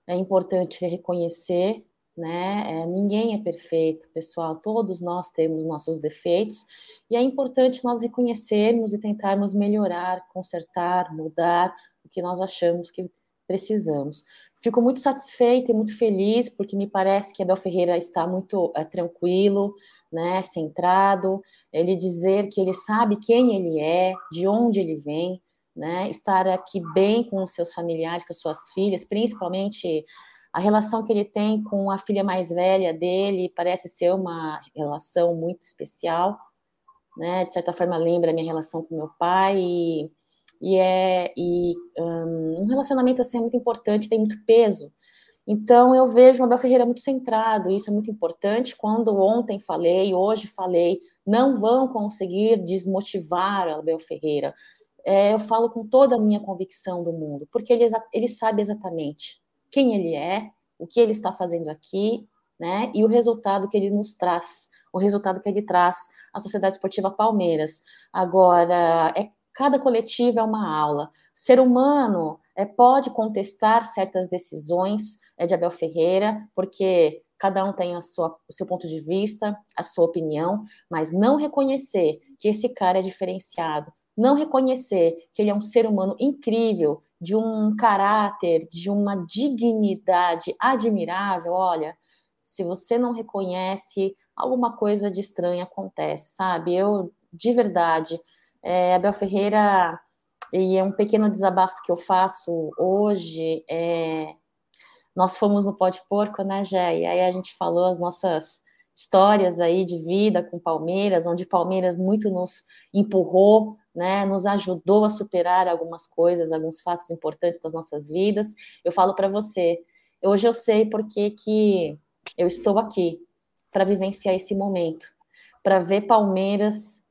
é importante reconhecer, né? É, ninguém é perfeito, pessoal, todos nós temos nossos defeitos, e é importante nós reconhecermos e tentarmos melhorar, consertar, mudar o que nós achamos que precisamos. Fico muito satisfeita e muito feliz, porque me parece que Abel Ferreira está muito é, tranquilo, né, centrado, ele dizer que ele sabe quem ele é, de onde ele vem, né, estar aqui bem com os seus familiares, com as suas filhas, principalmente a relação que ele tem com a filha mais velha dele parece ser uma relação muito especial, né, de certa forma lembra a minha relação com meu pai e e é e, um, um relacionamento assim é muito importante, tem muito peso. Então eu vejo o Abel Ferreira muito centrado, isso é muito importante. Quando ontem falei, hoje falei, não vão conseguir desmotivar o Abel Ferreira. É, eu falo com toda a minha convicção do mundo, porque ele, ele sabe exatamente quem ele é, o que ele está fazendo aqui, né? E o resultado que ele nos traz, o resultado que ele traz à Sociedade Esportiva Palmeiras. Agora, é Cada coletiva é uma aula. Ser humano é, pode contestar certas decisões é, de Abel Ferreira, porque cada um tem a sua, o seu ponto de vista, a sua opinião, mas não reconhecer que esse cara é diferenciado, não reconhecer que ele é um ser humano incrível, de um caráter, de uma dignidade admirável, olha, se você não reconhece, alguma coisa de estranho acontece, sabe? Eu, de verdade, é, Abel Ferreira, e é um pequeno desabafo que eu faço hoje, é, nós fomos no Pó de Porco, né, Jé? E aí a gente falou as nossas histórias aí de vida com Palmeiras, onde Palmeiras muito nos empurrou, né, nos ajudou a superar algumas coisas, alguns fatos importantes das nossas vidas. Eu falo para você, hoje eu sei porque que eu estou aqui para vivenciar esse momento, para ver Palmeiras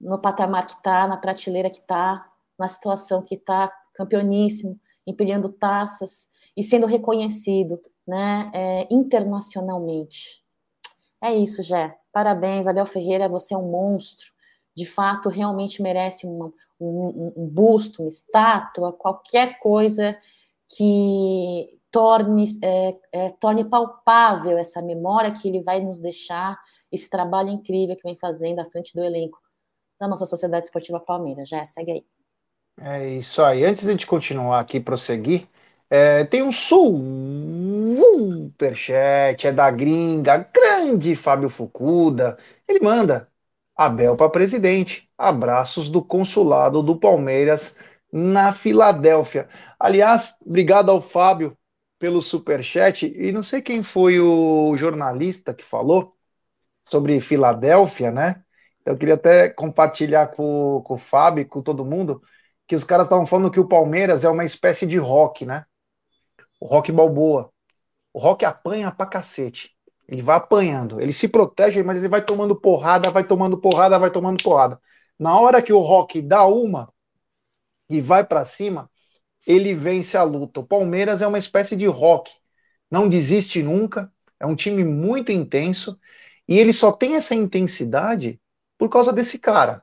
no patamar que está, na prateleira que está, na situação que está, campeoníssimo, empilhando taças e sendo reconhecido né, é, internacionalmente. É isso, Jé. Parabéns, Abel Ferreira, você é um monstro. De fato, realmente merece uma, um, um busto, uma estátua, qualquer coisa que torne, é, é, torne palpável essa memória que ele vai nos deixar, esse trabalho incrível que vem fazendo à frente do elenco da nossa Sociedade Esportiva Palmeiras. Já segue aí. É isso aí. Antes de a gente continuar aqui, prosseguir, é, tem um superchat, é da gringa, grande Fábio Fucuda. Ele manda Abel para presidente. Abraços do consulado do Palmeiras na Filadélfia. Aliás, obrigado ao Fábio pelo superchat. E não sei quem foi o jornalista que falou sobre Filadélfia, né? Eu queria até compartilhar com, com o Fábio, com todo mundo, que os caras estavam falando que o Palmeiras é uma espécie de rock, né? O rock balboa. O rock apanha pra cacete. Ele vai apanhando. Ele se protege, mas ele vai tomando porrada, vai tomando porrada, vai tomando porrada. Na hora que o rock dá uma e vai para cima, ele vence a luta. O Palmeiras é uma espécie de rock. Não desiste nunca. É um time muito intenso. E ele só tem essa intensidade por causa desse cara.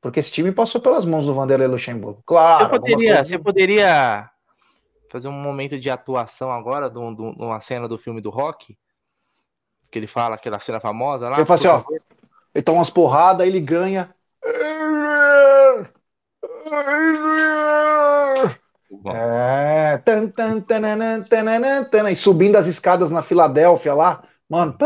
Porque esse time passou pelas mãos do Vanderlei Luxemburgo. Claro. Você poderia, coisas... você poderia fazer um momento de atuação agora de uma cena do filme do Rock? Que ele fala aquela cena famosa lá. Ele fala assim, ó. Ele toma umas porradas, ele ganha. Bom, É. Tan, tan, tananã, tananã, tananã, e subindo as escadas na Filadélfia lá. Mano.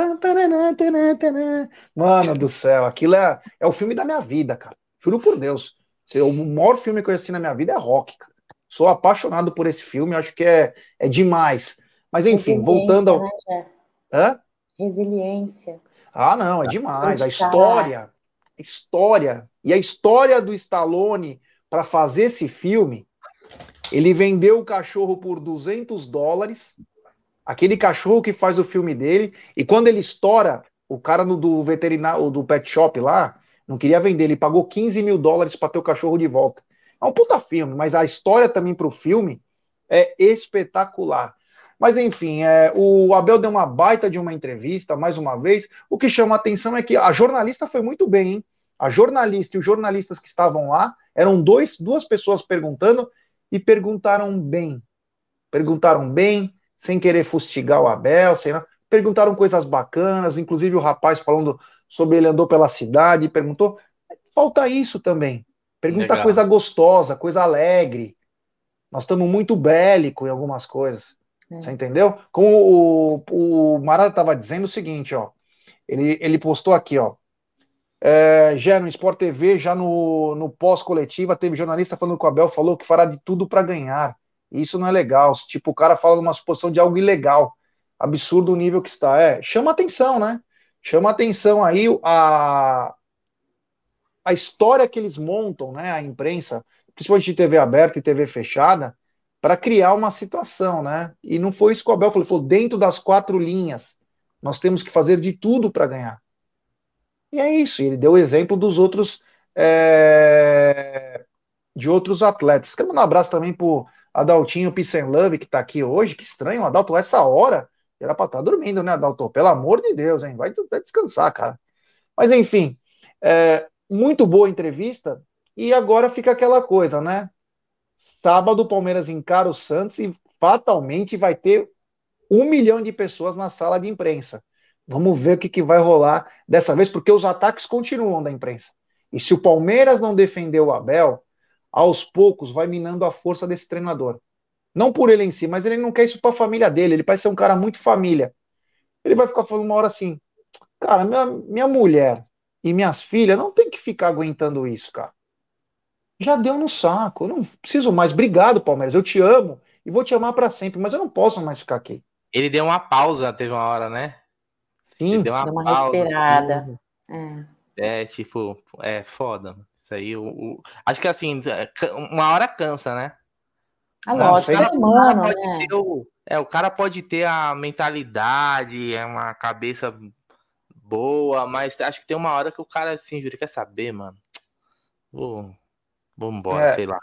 Mano do céu, aquilo é, é o filme da minha vida, cara. Juro por Deus. O maior filme que eu assisti na minha vida é Rock, cara. Sou apaixonado por esse filme, acho que é, é demais. Mas enfim, voltando ao. Né? Hã? Resiliência. Ah, não, é demais. A história, a história e a história do Stallone para fazer esse filme, ele vendeu o cachorro por 200 dólares, aquele cachorro que faz o filme dele, e quando ele estoura, o cara no, do veterinário, do pet shop lá, não queria vender, ele pagou 15 mil dólares para ter o cachorro de volta. É um puta filme, mas a história também para o filme é espetacular. Mas enfim, é, o Abel deu uma baita de uma entrevista, mais uma vez. O que chama a atenção é que a jornalista foi muito bem, hein? A jornalista e os jornalistas que estavam lá eram dois, duas pessoas perguntando e perguntaram bem. Perguntaram bem, sem querer fustigar o Abel, sem nada. perguntaram coisas bacanas, inclusive o rapaz falando sobre ele andou pela cidade, perguntou. Falta isso também. Pergunta Legal. coisa gostosa, coisa alegre. Nós estamos muito bélico em algumas coisas. É. Você entendeu? Como o, o Marada estava dizendo o seguinte, ó. Ele, ele postou aqui, ó. É, já no Sport TV, já no, no pós-coletiva, teve jornalista falando que o Abel falou que fará de tudo para ganhar. Isso não é legal. Tipo, o cara fala numa suposição de algo ilegal. Absurdo o nível que está. É, chama atenção, né? Chama atenção aí a, a história que eles montam, né? A imprensa, principalmente de TV aberta e TV fechada, para criar uma situação, né? E não foi isso que o Abel falou, falou dentro das quatro linhas, nós temos que fazer de tudo para ganhar. E é isso, ele deu o exemplo dos outros, é, de outros atletas. Quero mandar um abraço também pro Adaltinho Pissenlove, que tá aqui hoje, que estranho, Adalto, essa hora, era para estar dormindo, né, Adalto? Pelo amor de Deus, hein? Vai, vai descansar, cara. Mas enfim, é, muito boa entrevista, e agora fica aquela coisa, né? Sábado o Palmeiras encara o Santos e fatalmente vai ter um milhão de pessoas na sala de imprensa. Vamos ver o que, que vai rolar dessa vez, porque os ataques continuam da imprensa. E se o Palmeiras não defender o Abel, aos poucos vai minando a força desse treinador. Não por ele em si, mas ele não quer isso para a família dele. Ele parece ser um cara muito família. Ele vai ficar falando uma hora assim: cara, minha, minha mulher e minhas filhas não tem que ficar aguentando isso, cara já deu no saco. Eu não preciso mais. Obrigado, Palmeiras. Eu te amo e vou te amar para sempre, mas eu não posso mais ficar aqui. Ele deu uma pausa, teve uma hora, né? Ele Sim, deu uma, Deu uma pausa, respirada. assim. É. É, tipo, é foda. Isso aí, o, o- acho que assim, é, uma hora cansa, né? Ah, lógico, ser humano, pode né? o, é, o cara pode ter a mentalidade, é uma cabeça boa, mas acho que tem uma hora que o cara assim, jura, quer saber, mano? Vou, vou embora, É. sei lá.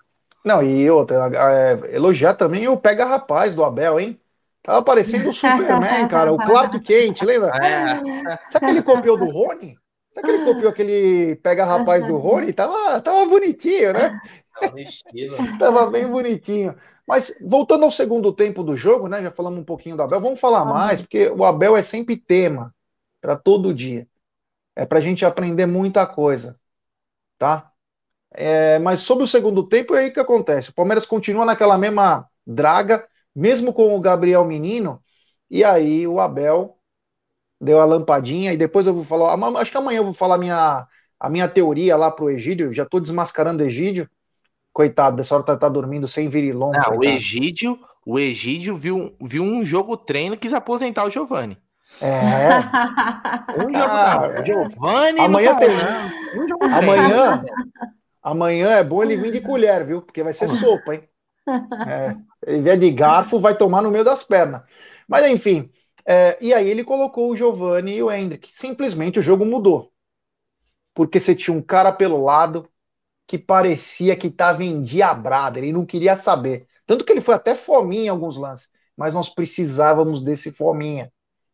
Não, e outra, é, elogiar também o Pega Rapaz do Abel, hein? Tava parecendo o Superman, cara, o Clark Kent, lembra? É, Sabe que ele copiou do Rony? Sabe que ele copiou aquele Pega Rapaz do Rony? Tava, tava bonitinho, né? estilo. Tava bem bonitinho. Mas voltando ao segundo tempo do jogo, né? Já falamos um pouquinho do Abel, vamos falar mais, porque o Abel é sempre tema para todo dia. É para a gente aprender muita coisa, tá? É, mas sobre o segundo tempo, é aí que acontece. O Palmeiras continua naquela mesma draga, mesmo com o Gabriel Menino, e aí o Abel deu a lampadinha, e depois eu vou falar, ama- acho que amanhã eu vou falar a minha, a minha teoria lá pro Egídio, já tô desmascarando o Egídio, coitado, dessa hora tá, tá dormindo sem virilão, Não, o. Egídio, o Egídio viu, viu um jogo treino e quis aposentar o Giovani. É, Um jogo Cara, não, o Giovani amanhã não tem- Um jogo treino. amanhã, amanhã é bom ele vir de colher, viu? Porque vai ser sopa, hein? É, ele vier de garfo, vai tomar no meio das pernas. Mas enfim, é, e aí ele colocou o Giovani e o Hendrick. Simplesmente o jogo mudou. Porque você tinha um cara pelo lado que parecia que estava endiabrado, ele não queria saber. Tanto que ele foi até fominha em alguns lances. Mas nós precisávamos desse fominha.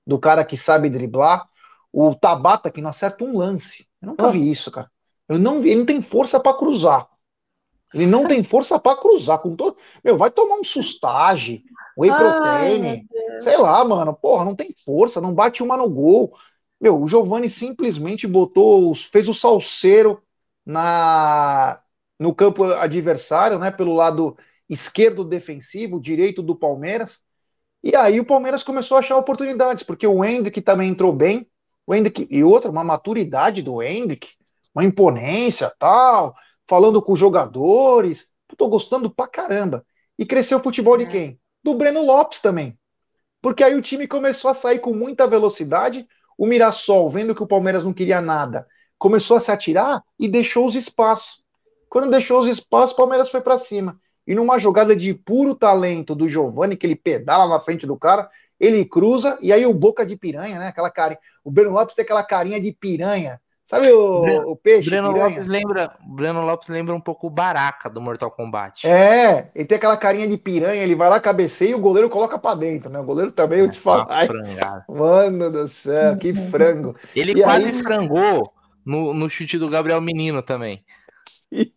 Do cara que sabe driblar. O Tabata que não acerta um lance. Eu nunca vi isso, cara. Eu não vi, ele não tem força para cruzar. Ele não tem força para cruzar com todo. Meu, vai tomar um sustagem, whey protein, sei lá, mano. Porra, não tem força, não bate uma no gol. Meu, o Giovani simplesmente botou, fez o salseiro na no campo adversário, né, pelo lado esquerdo defensivo, direito do Palmeiras. E aí o Palmeiras começou a achar oportunidades, porque o Hendrick também entrou bem. O Hendrick, e outra, uma maturidade do Hendrick, uma imponência, tal, falando com jogadores. Tô gostando pra caramba. E cresceu o futebol de é. quem? Do Breno Lopes também. Porque aí o time começou a sair com muita velocidade. O Mirassol, vendo que o Palmeiras não queria nada, começou a se atirar e deixou os espaços. Quando deixou os espaços, o Palmeiras foi para cima. E numa jogada de puro talento do Giovani, que ele pedala na frente do cara, ele cruza, e aí o boca de piranha, né? Aquela carinha. O Breno Lopes tem aquela carinha de piranha. Sabe o, Breno, o peixe? Breno Lopes, lembra, Breno Lopes lembra um pouco o Baraka do Mortal Kombat. É, ele tem aquela carinha de piranha, ele vai lá, cabeceia e o goleiro coloca pra dentro, né? O goleiro também, eu te falo. Ai, mano do céu, que frango. Ele e quase aí... frangou no, no chute do Gabriel Menino também.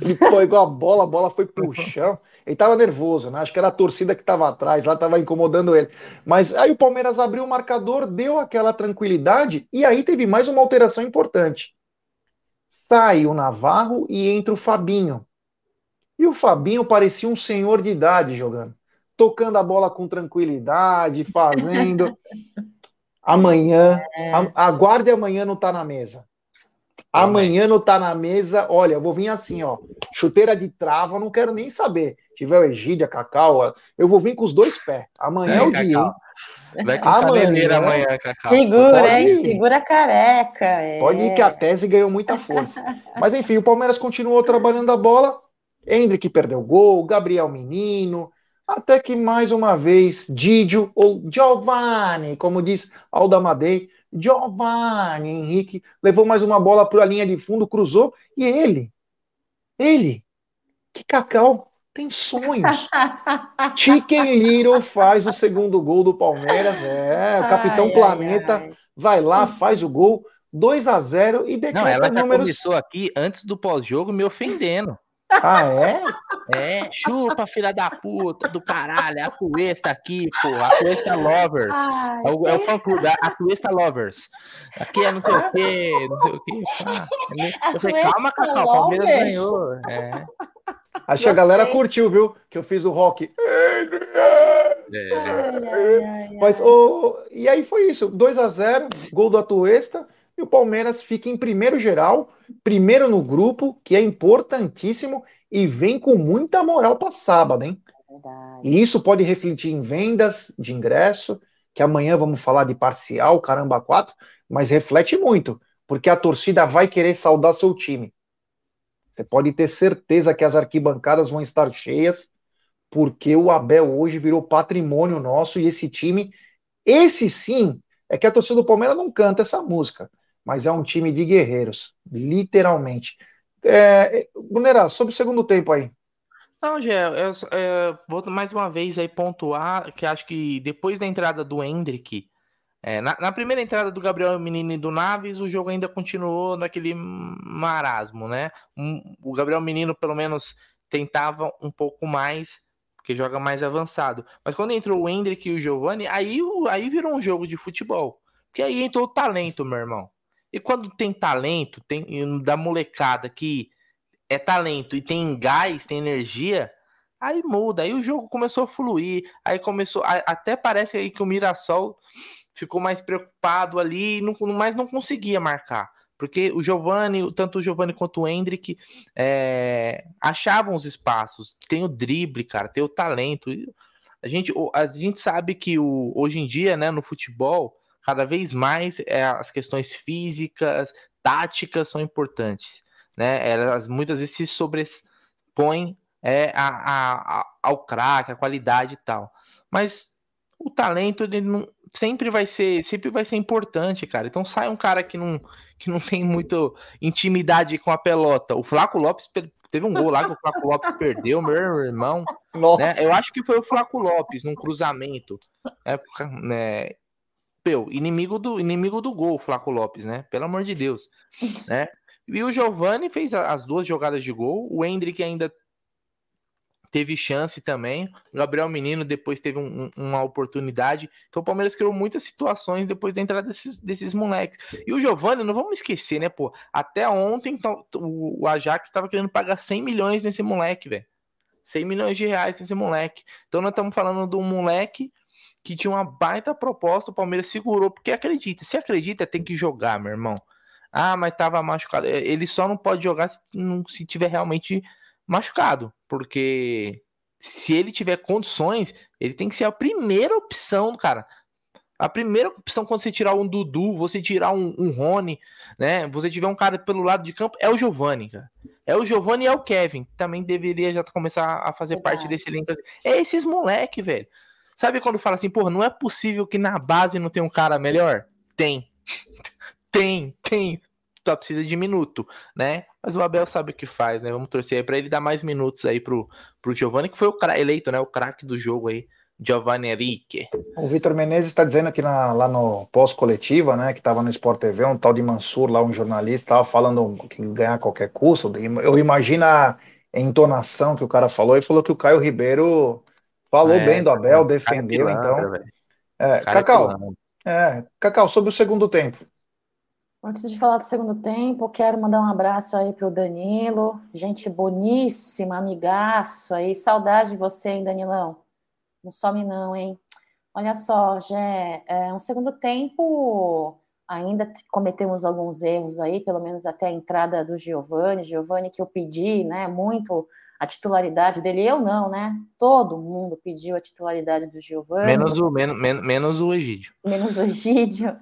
Ele pegou a bola, a bola foi pro chão. Ele tava nervoso, né? Acho que era a torcida que tava atrás, lá tava incomodando ele. Mas aí o Palmeiras abriu o marcador, deu aquela tranquilidade, e aí teve mais uma alteração importante. Sai o Navarro e entra o Fabinho. E o Fabinho parecia um senhor de idade jogando. Tocando a bola com tranquilidade, fazendo. amanhã, é. aguarde amanhã não tá na mesa. Amanhã não tá na mesa. Olha, eu vou vir assim, ó. Chuteira de trava, não quero nem saber. Tiver o Egídia, Cacau, eu vou vir com os dois pés. Amanhã é, é o dia, hein? Vai com amanhã, amanhã, Cacau. Segura, hein? Segura careca. É. Pode ir que a tese ganhou muita força. Mas enfim, o Palmeiras continuou trabalhando a bola. Hendrick perdeu gol, Gabriel Menino, até que mais uma vez Didio ou Giovanni, como diz Alda Madei, Giovanni Henrique levou mais uma bola para a linha de fundo, cruzou e ele, ele, que cacau, tem sonhos. Chicken Little faz o segundo gol do Palmeiras, é, o Capitão ai, Planeta ai, ai. vai lá, faz o gol, 2 a 0 e decreta Não, ela números... começou aqui antes do pós-jogo me ofendendo. Ah, é? É, chupa, filha da puta, do caralho. A Cuesta aqui, pô. A Cuesta Lovers. Ai, é, o, é o fã clube, a Cuesta Lovers. Aqui é não sei o quê, não sei o quê. Eu falei, calma, Cacau, o Palmeiras ganhou. É. Acho que a galera curtiu, viu? Que eu fiz o rock. É. Mas, oh, e aí foi isso: 2 a 0 gol do Atuesta. E o Palmeiras fica em primeiro geral, primeiro no grupo, que é importantíssimo, e vem com muita moral para sábado, hein? É e isso pode refletir em vendas de ingresso, que amanhã vamos falar de parcial, caramba, quatro, mas reflete muito, porque a torcida vai querer saudar seu time. Você pode ter certeza que as arquibancadas vão estar cheias, porque o Abel hoje virou patrimônio nosso e esse time, esse sim, é que a torcida do Palmeiras não canta essa música mas é um time de guerreiros, literalmente. É, Brunera, sobre o segundo tempo aí. Não, Gé, eu, eu, vou mais uma vez aí pontuar que acho que depois da entrada do Hendrick, é, na, na, primeira entrada do Gabriel Menino e do Naves, o jogo ainda continuou naquele marasmo, né? Um, o Gabriel Menino, pelo menos, tentava um pouco mais, porque joga mais avançado. Mas quando entrou o Hendrick e o Giovanni, aí, aí virou um jogo de futebol. Porque aí entrou o talento, meu irmão. E quando tem talento, tem da molecada que é talento e tem gás, tem energia, aí muda. Aí o jogo começou a fluir, aí começou. Até parece aí que o Mirassol ficou mais preocupado ali, não, mas não conseguia marcar. Porque o Giovani, tanto o Giovani quanto o Hendrick é, achavam os espaços. Tem o drible, cara, tem o talento. A gente, a gente sabe que o, hoje em dia, né, no futebol, cada vez mais é, as questões físicas, táticas são importantes, né? Elas muitas vezes se sobrepõem é, a, a, a, ao craque, a qualidade e tal. Mas o talento ele não, sempre vai ser sempre vai ser importante, cara. Então sai um cara que não que não tem muito intimidade com a pelota. O Flaco Lopes teve um gol lá que o Flaco Lopes perdeu, meu irmão. Né? Eu acho que foi o Flaco Lopes num cruzamento. É, né? Meu, inimigo do, inimigo do gol, Flaco Lopes, né? Pelo amor de Deus, né? E o Giovani fez as duas jogadas de gol, o Hendrick ainda teve chance também. O Gabriel Menino depois teve um, uma oportunidade. Então o Palmeiras criou muitas situações depois da entrada desses, desses moleques. E o Giovani, não vamos esquecer, né, pô? Até ontem então, o Ajax estava querendo pagar 100 milhões nesse moleque, velho. 100 milhões de reais nesse moleque. Então nós estamos falando de um moleque que tinha uma baita proposta, o Palmeiras segurou, porque acredita. Se acredita, tem que jogar, meu irmão. Ah, mas tava machucado. Ele só não pode jogar se, não, se tiver realmente machucado, porque se ele tiver condições, ele tem que ser a primeira opção, cara. A primeira opção quando você tirar um Dudu, você tirar um, um Rony, né? Você tiver um cara pelo lado de campo, é o Giovani, cara. É o Giovani e é o Kevin. Também deveria já começar a fazer parte desse elenco. É esses moleque, velho. Sabe quando fala assim, porra, não é possível que na base não tenha um cara melhor? Tem. tem, tem só precisa de minuto, né? Mas o Abel sabe o que faz, né? Vamos torcer aí pra ele dar mais minutos aí pro, pro Giovanni, que foi o eleito, né? O craque do jogo aí, Giovanni Henrique. O Vitor Menezes está dizendo aqui na, lá no pós-coletiva, né? Que estava no Sport TV, um tal de Mansur, lá um jornalista, estava falando que ganhar qualquer custo. Eu imagino a entonação que o cara falou e falou que o Caio Ribeiro falou é, bem do Abel, defendeu, pilantra, então. É, Cacau, é, Cacau, sobre o segundo tempo. Antes de falar do segundo tempo, quero mandar um abraço aí para o Danilo, gente boníssima, amigaço aí, saudade de você, hein, Danilão? Não some não, hein? Olha só, Gé, é, um segundo tempo ainda cometemos alguns erros aí, pelo menos até a entrada do Giovani, Giovani que eu pedi, né, muito a titularidade dele, eu não, né, todo mundo pediu a titularidade do Giovani. Menos o, menos, menos o Egídio. Menos o Egídio,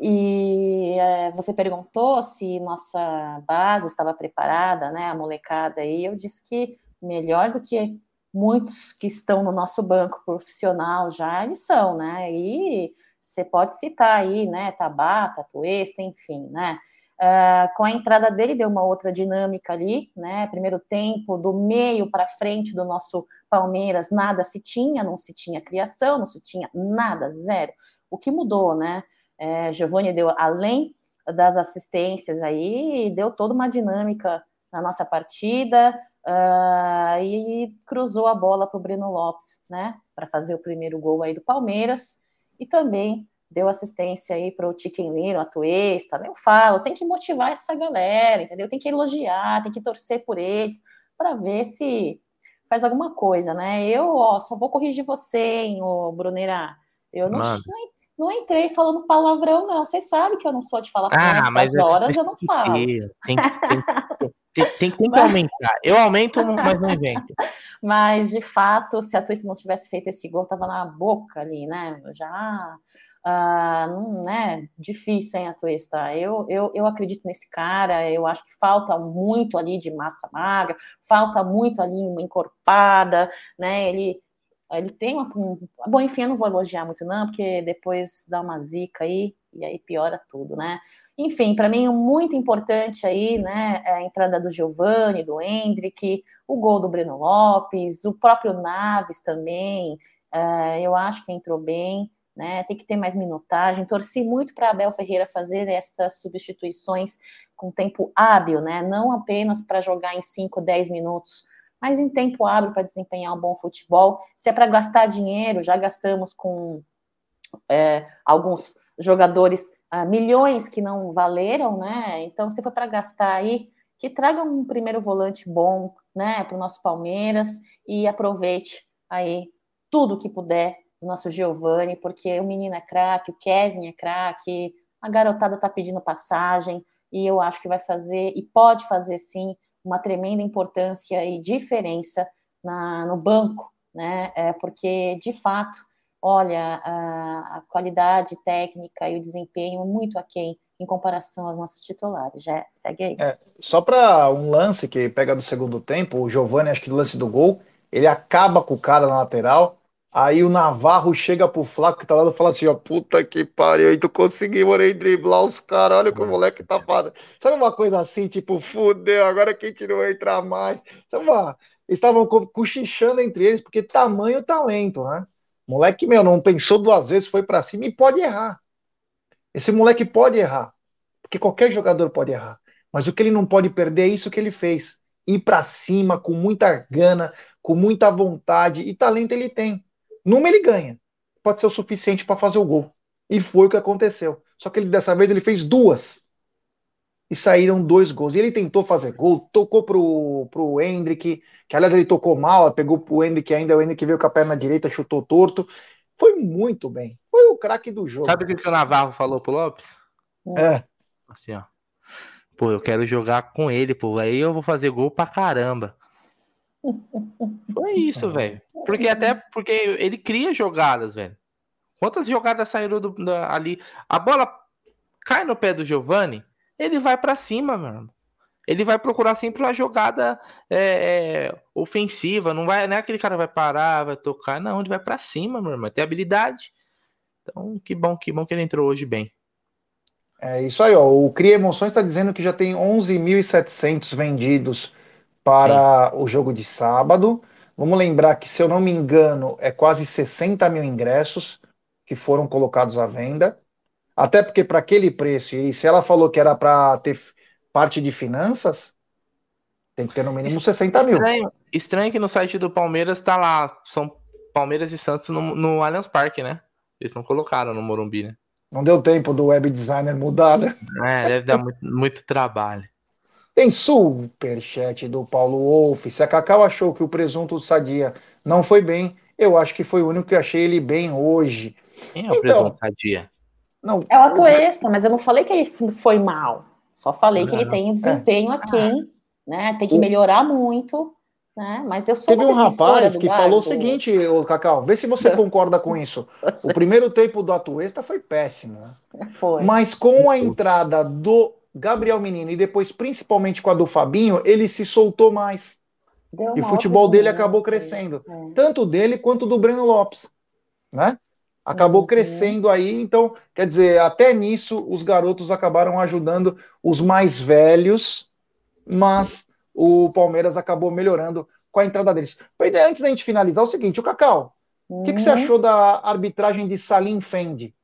e é, você perguntou se nossa base estava preparada, né, a molecada aí, eu disse que melhor do que muitos que estão no nosso banco profissional já, eles são, né, e você pode citar aí, né, Tabata, Tuesta, enfim, né, Uh, com a entrada dele deu uma outra dinâmica ali, né? Primeiro tempo, do meio para frente do nosso Palmeiras, nada se tinha, não se tinha criação, não se tinha nada, zero. O que mudou, né? É, Giovanni deu além das assistências aí, deu toda uma dinâmica na nossa partida uh, e cruzou a bola para o Breno Lopes, né? Para fazer o primeiro gol aí do Palmeiras e também deu assistência aí para o Chicken Little, a Tuesta, né? eu falo, tem que motivar essa galera, entendeu? Tem que elogiar, tem que torcer por eles, para ver se faz alguma coisa, né? Eu ó, só vou corrigir você, hein, ô Bruneira. Eu não, não, não, entrei falando palavrão, não. Você sabe que eu não sou de falar ah, mas horas, eu não falo. Tem, tem, tem, tem, tem que aumentar. Eu aumento, mas não invento. Mas, de fato, se a Twist não tivesse feito esse gol, tava na boca ali, né? Já ah, não, né, difícil, hein, a Tuesta. Eu, eu, eu acredito nesse cara, eu acho que falta muito ali de massa magra, falta muito ali uma encorpada, né, ele, ele tem uma... Um, bom, enfim, eu não vou elogiar muito não, porque depois dá uma zica aí, e aí piora tudo, né? Enfim, para mim, muito importante aí, né, é a entrada do Giovani, do Hendrick, o gol do Breno Lopes, o próprio Naves também, é, eu acho que entrou bem, né? Tem que ter mais minutagem. Torci muito para Abel Ferreira fazer estas substituições com tempo hábil, né? Não apenas para jogar em 5, 10 minutos, mas em tempo hábil para desempenhar um bom futebol. Se é para gastar dinheiro, já gastamos com é, alguns jogadores ah, milhões que não valeram, né? Então, se for para gastar aí, que traga um primeiro volante bom, né, para o nosso Palmeiras e aproveite aí tudo que puder do nosso Giovanni, porque o menino é craque, o Kevin é craque, a garotada tá pedindo passagem, e eu acho que vai fazer, e pode fazer sim, uma tremenda importância e diferença na, no banco, né? É, porque, de fato, olha, a, a qualidade técnica e o desempenho muito aquém em comparação aos nossos titulares. Já segue aí. É, só para um lance que pega do segundo tempo, o Giovanni, acho que do lance do gol, ele acaba com o cara na lateral, Aí o Navarro chega pro Flaco que tá lá e fala assim, ó, puta que pariu, aí tu conseguiu aí driblar os caras, olha que o moleque tá fazendo. Sabe uma coisa assim, tipo, fudeu, agora que a gente não mais. Sabe uma... Estavam cochichando entre eles, porque tamanho talento, né? Moleque, meu, não pensou duas vezes, foi para cima e pode errar. Esse moleque pode errar, porque qualquer jogador pode errar. Mas o que ele não pode perder é isso que ele fez. Ir para cima com muita gana, com muita vontade e talento ele tem. Numa ele ganha. Pode ser o suficiente para fazer o gol. E foi o que aconteceu. Só que ele, dessa vez ele fez duas. E saíram dois gols. E ele tentou fazer gol, tocou pro, pro Hendrick, que aliás ele tocou mal, pegou pro Hendrick ainda, o Hendrick veio com a perna direita, chutou torto. Foi muito bem. Foi o craque do jogo. Sabe o que, que o Navarro falou pro Lopes? É. Assim, ó. Pô, eu quero jogar com ele, pô. Aí eu vou fazer gol pra caramba. Foi isso, velho. Porque até porque ele cria jogadas, velho. Quantas jogadas saíram do, ali? A bola cai no pé do Giovani, ele vai para cima, mano. Ele vai procurar sempre uma jogada é, é, ofensiva. Não vai, não é aquele cara vai parar, vai tocar. Não, ele vai para cima, meu irmão. Tem habilidade. Então, que bom, que bom que ele entrou hoje bem. É isso aí, ó. O Cria Emoções está dizendo que já tem 11.700 vendidos para Sim. o jogo de sábado. Vamos lembrar que, se eu não me engano, é quase 60 mil ingressos que foram colocados à venda. Até porque, para aquele preço, e se ela falou que era para ter parte de finanças, tem que ter no mínimo 60 mil. Estranho, estranho que no site do Palmeiras está lá, são Palmeiras e Santos no, no Allianz Parque, né? Eles não colocaram no Morumbi, né? Não deu tempo do web designer mudar, né? É, deve dar muito, muito trabalho. Tem superchat do Paulo Wolff. Se a Cacau achou que o presunto sadia não foi bem, eu acho que foi o único que achei ele bem hoje. Quem é o então, presunto sadia? Não, é o ato extra, mas eu não falei que ele foi mal. Só falei não, que ele tem um desempenho é. aqui, né? Tem que melhorar muito, né? Mas eu sou Teve um rapaz que falou o seguinte, ô Cacau, vê se você concorda com isso. O primeiro tempo do Atuesta foi péssimo. Né? Foi. Mas com a entrada do Gabriel Menino e depois principalmente com a do Fabinho, ele se soltou mais. e o futebol dele acabou crescendo. É. Tanto dele quanto do Breno Lopes. Né? Acabou uhum. crescendo aí, então, quer dizer, até nisso os garotos acabaram ajudando os mais velhos, mas o Palmeiras acabou melhorando com a entrada deles. Antes da gente finalizar, é o seguinte, o Cacau, o uhum. que, que, você uhum. achou da arbitragem de Salim Fendi?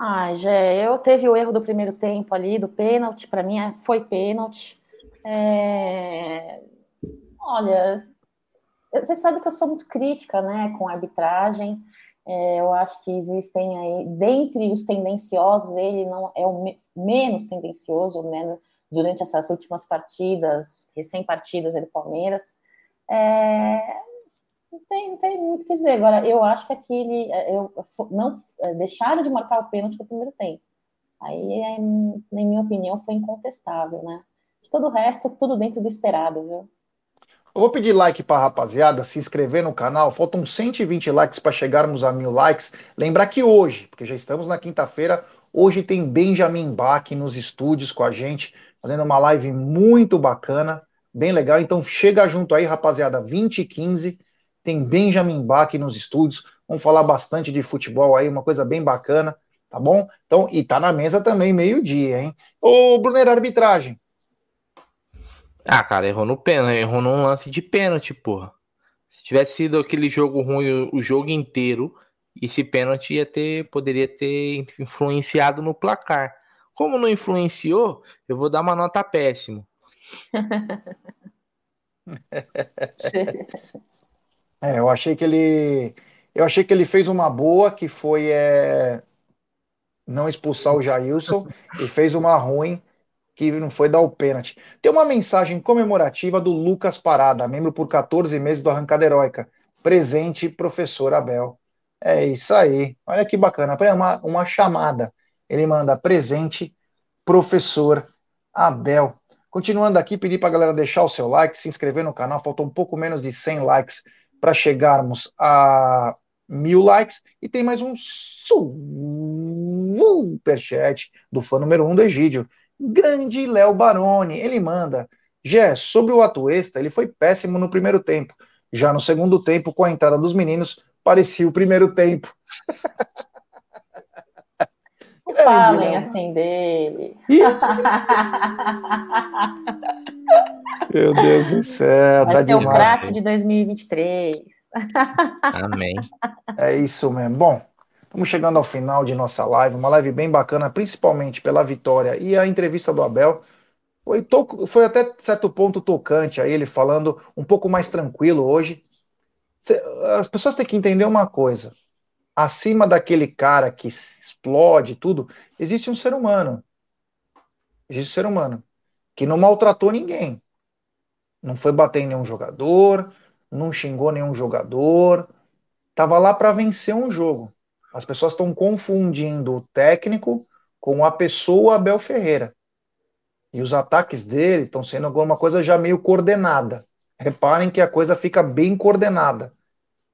Ah, Gé, eu teve o erro do primeiro tempo ali, do pênalti, para mim é, foi pênalti. É... Olha, você sabe que eu sou muito crítica, né, com a arbitragem. É, eu acho que existem aí, dentre os tendenciosos, ele não é o me menos tendencioso, né, durante essas últimas partidas, recém-partidas do Palmeiras. É, não tem, não tem muito o que dizer. Agora, eu acho que aquele. É, eu, não é, deixaram de marcar o pênalti no primeiro tempo. Aí, é, na minha opinião, foi incontestável, né? De todo o resto, tudo dentro do esperado, viu? Eu vou pedir like para rapaziada, se inscrever no canal. Faltam 120 likes para chegarmos a mil likes. Lembrar que hoje, porque já estamos na quinta-feira, hoje tem Benjamin Bach nos estúdios com a gente, fazendo uma live muito bacana, bem legal. Então chega junto aí, rapaziada, 20 e 15 tem Benjamin Bach nos estúdios. Vamos falar bastante de futebol aí, uma coisa bem bacana, tá bom? Então, e tá na mesa também, meio-dia, hein? Ô, Brunner, arbitragem. Ah, cara, errou no pênalti, errou num lance de pênalti, porra. Se tivesse sido aquele jogo ruim o, o jogo inteiro, esse pênalti ia ter, poderia ter influenciado no placar. Como não influenciou, eu vou dar uma nota péssima. É, eu achei que ele, eu achei que ele fez uma boa, que foi é, não expulsar o Jailson, e fez uma ruim, que não foi dar o pênalti. Tem uma mensagem comemorativa do Lucas Parada, membro por 14 meses do Arrancada Heróica. Presente, professor Abel. É isso aí. Olha que bacana. Uma, uma chamada. Ele manda presente, professor Abel. Continuando aqui, pedir para a galera deixar o seu like, se inscrever no canal. Faltam um pouco menos de 100 likes para chegarmos a mil likes. E tem mais um superchat do fã número um do Egídio. Grande Léo Baroni. Ele manda. Gé, sobre o Atuesta, ele foi péssimo no primeiro tempo. Já no segundo tempo, com a entrada dos meninos, parecia o primeiro tempo. Não falem assim dele. Meu Deus do céu. Vai tá ser demais. o craque de 2023. Amém. É isso mesmo. Bom, Estamos chegando ao final de nossa live, uma live bem bacana, principalmente pela vitória e a entrevista do Abel. Foi, to... foi até certo ponto tocante a ele falando um pouco mais tranquilo hoje. As pessoas têm que entender uma coisa: acima daquele cara que explode tudo, existe um ser humano. Existe um ser humano que não maltratou ninguém. Não foi bater em nenhum jogador, não xingou nenhum jogador. Tava lá para vencer um jogo. As pessoas estão confundindo o técnico com a pessoa Abel Ferreira. E os ataques dele estão sendo alguma coisa já meio coordenada. Reparem que a coisa fica bem coordenada.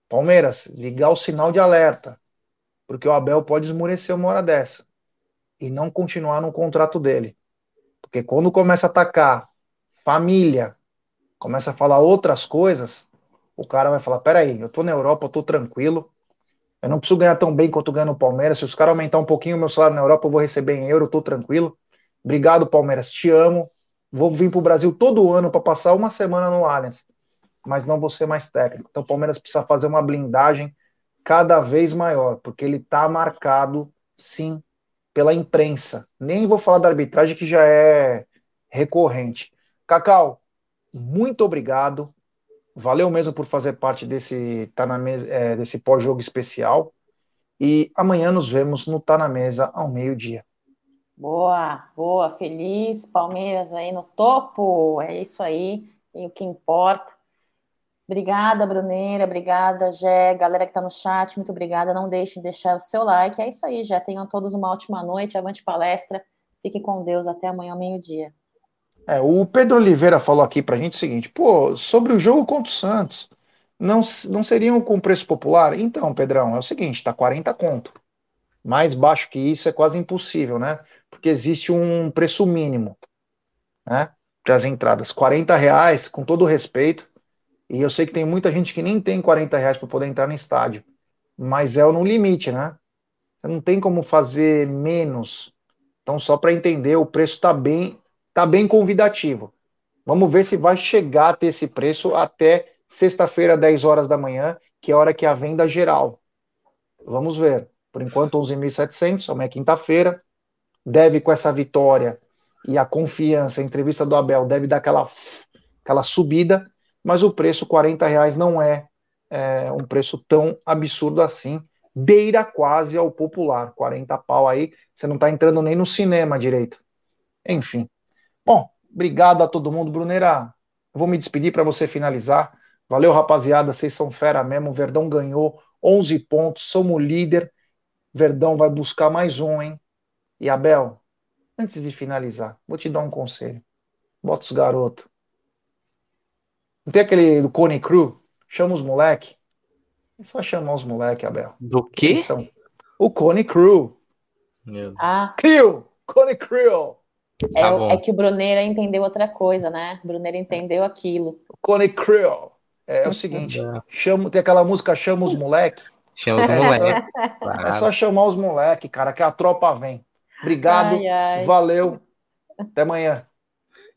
Palmeiras, ligar o sinal de alerta. Porque o Abel pode esmurecer uma hora dessa. E não continuar no contrato dele. Porque quando começa a atacar família, começa a falar outras coisas, o cara vai falar: peraí, eu tô na Europa, eu tô tranquilo, eu não preciso ganhar tão bem quanto ganho no Palmeiras. Se os caras aumentar um pouquinho o meu salário na Europa, eu vou receber em euro, eu tô tranquilo. Obrigado, Palmeiras, te amo. Vou vir pro Brasil todo ano para passar uma semana no Allianz, mas não vou ser mais técnico. Então o Palmeiras precisa fazer uma blindagem cada vez maior, porque ele tá marcado, sim, pela imprensa. Nem vou falar da arbitragem, que já é recorrente. Cacau, muito obrigado. Valeu mesmo por fazer parte desse tá na mesa, é, desse pós-jogo especial. E amanhã nos vemos no Tá na Mesa ao meio-dia. Boa, boa, feliz. Palmeiras aí no topo. É isso aí, e o que importa. Obrigada, Bruneira. Obrigada, Gé. Galera que tá no chat, muito obrigada. Não deixe de deixar o seu like. É isso aí, Gé. Tenham todos uma ótima noite. Avante palestra. Fique com Deus. Até amanhã ao meio-dia. É, o Pedro Oliveira falou aqui pra gente o seguinte: pô, sobre o jogo contra o Santos, não, não seriam com preço popular? Então, Pedrão, é o seguinte: tá 40 conto. Mais baixo que isso é quase impossível, né? Porque existe um preço mínimo, né? Para as entradas. 40 reais, com todo respeito. E eu sei que tem muita gente que nem tem 40 reais para poder entrar no estádio. Mas é no limite, né? Não tem como fazer menos. Então, só para entender, o preço está bem tá bem convidativo. Vamos ver se vai chegar a ter esse preço até sexta-feira, 10 horas da manhã, que é a hora que é a venda geral. Vamos ver. Por enquanto, 11.700, amanhã é quinta-feira. Deve, com essa vitória e a confiança, a entrevista do Abel, deve dar aquela, aquela subida, mas o preço, 40 reais, não é, é um preço tão absurdo assim. Beira quase ao popular. 40 pau aí, você não está entrando nem no cinema direito. Enfim. Bom, obrigado a todo mundo, Bruneira. Eu vou me despedir para você finalizar. Valeu, rapaziada. Vocês são fera mesmo. O Verdão ganhou 11 pontos. Somos líder. Verdão vai buscar mais um, hein? E Abel, antes de finalizar, vou te dar um conselho. Bota os garotos. Não tem aquele do Cone Crew? Chama os moleque. É só chamar os moleque, Abel. Do quê? O Cone Crew. Ah. Crew! Cone Crew! É, tá é, que o Bruneira entendeu outra coisa, né? O Bruneira entendeu aquilo. Cone Creole. É, é, o seguinte, chamo, tem aquela música Chama os Moleque. Chama os Moleque. É, só chamar os moleque, cara, que a tropa vem. Obrigado, ai, ai. valeu, até amanhã.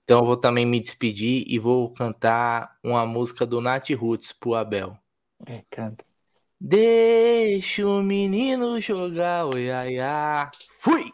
Então eu vou também me despedir e vou cantar uma música do Nat Roots pro Abel. É, canta. Deixa o menino jogar, oi, ai, ai. Fui!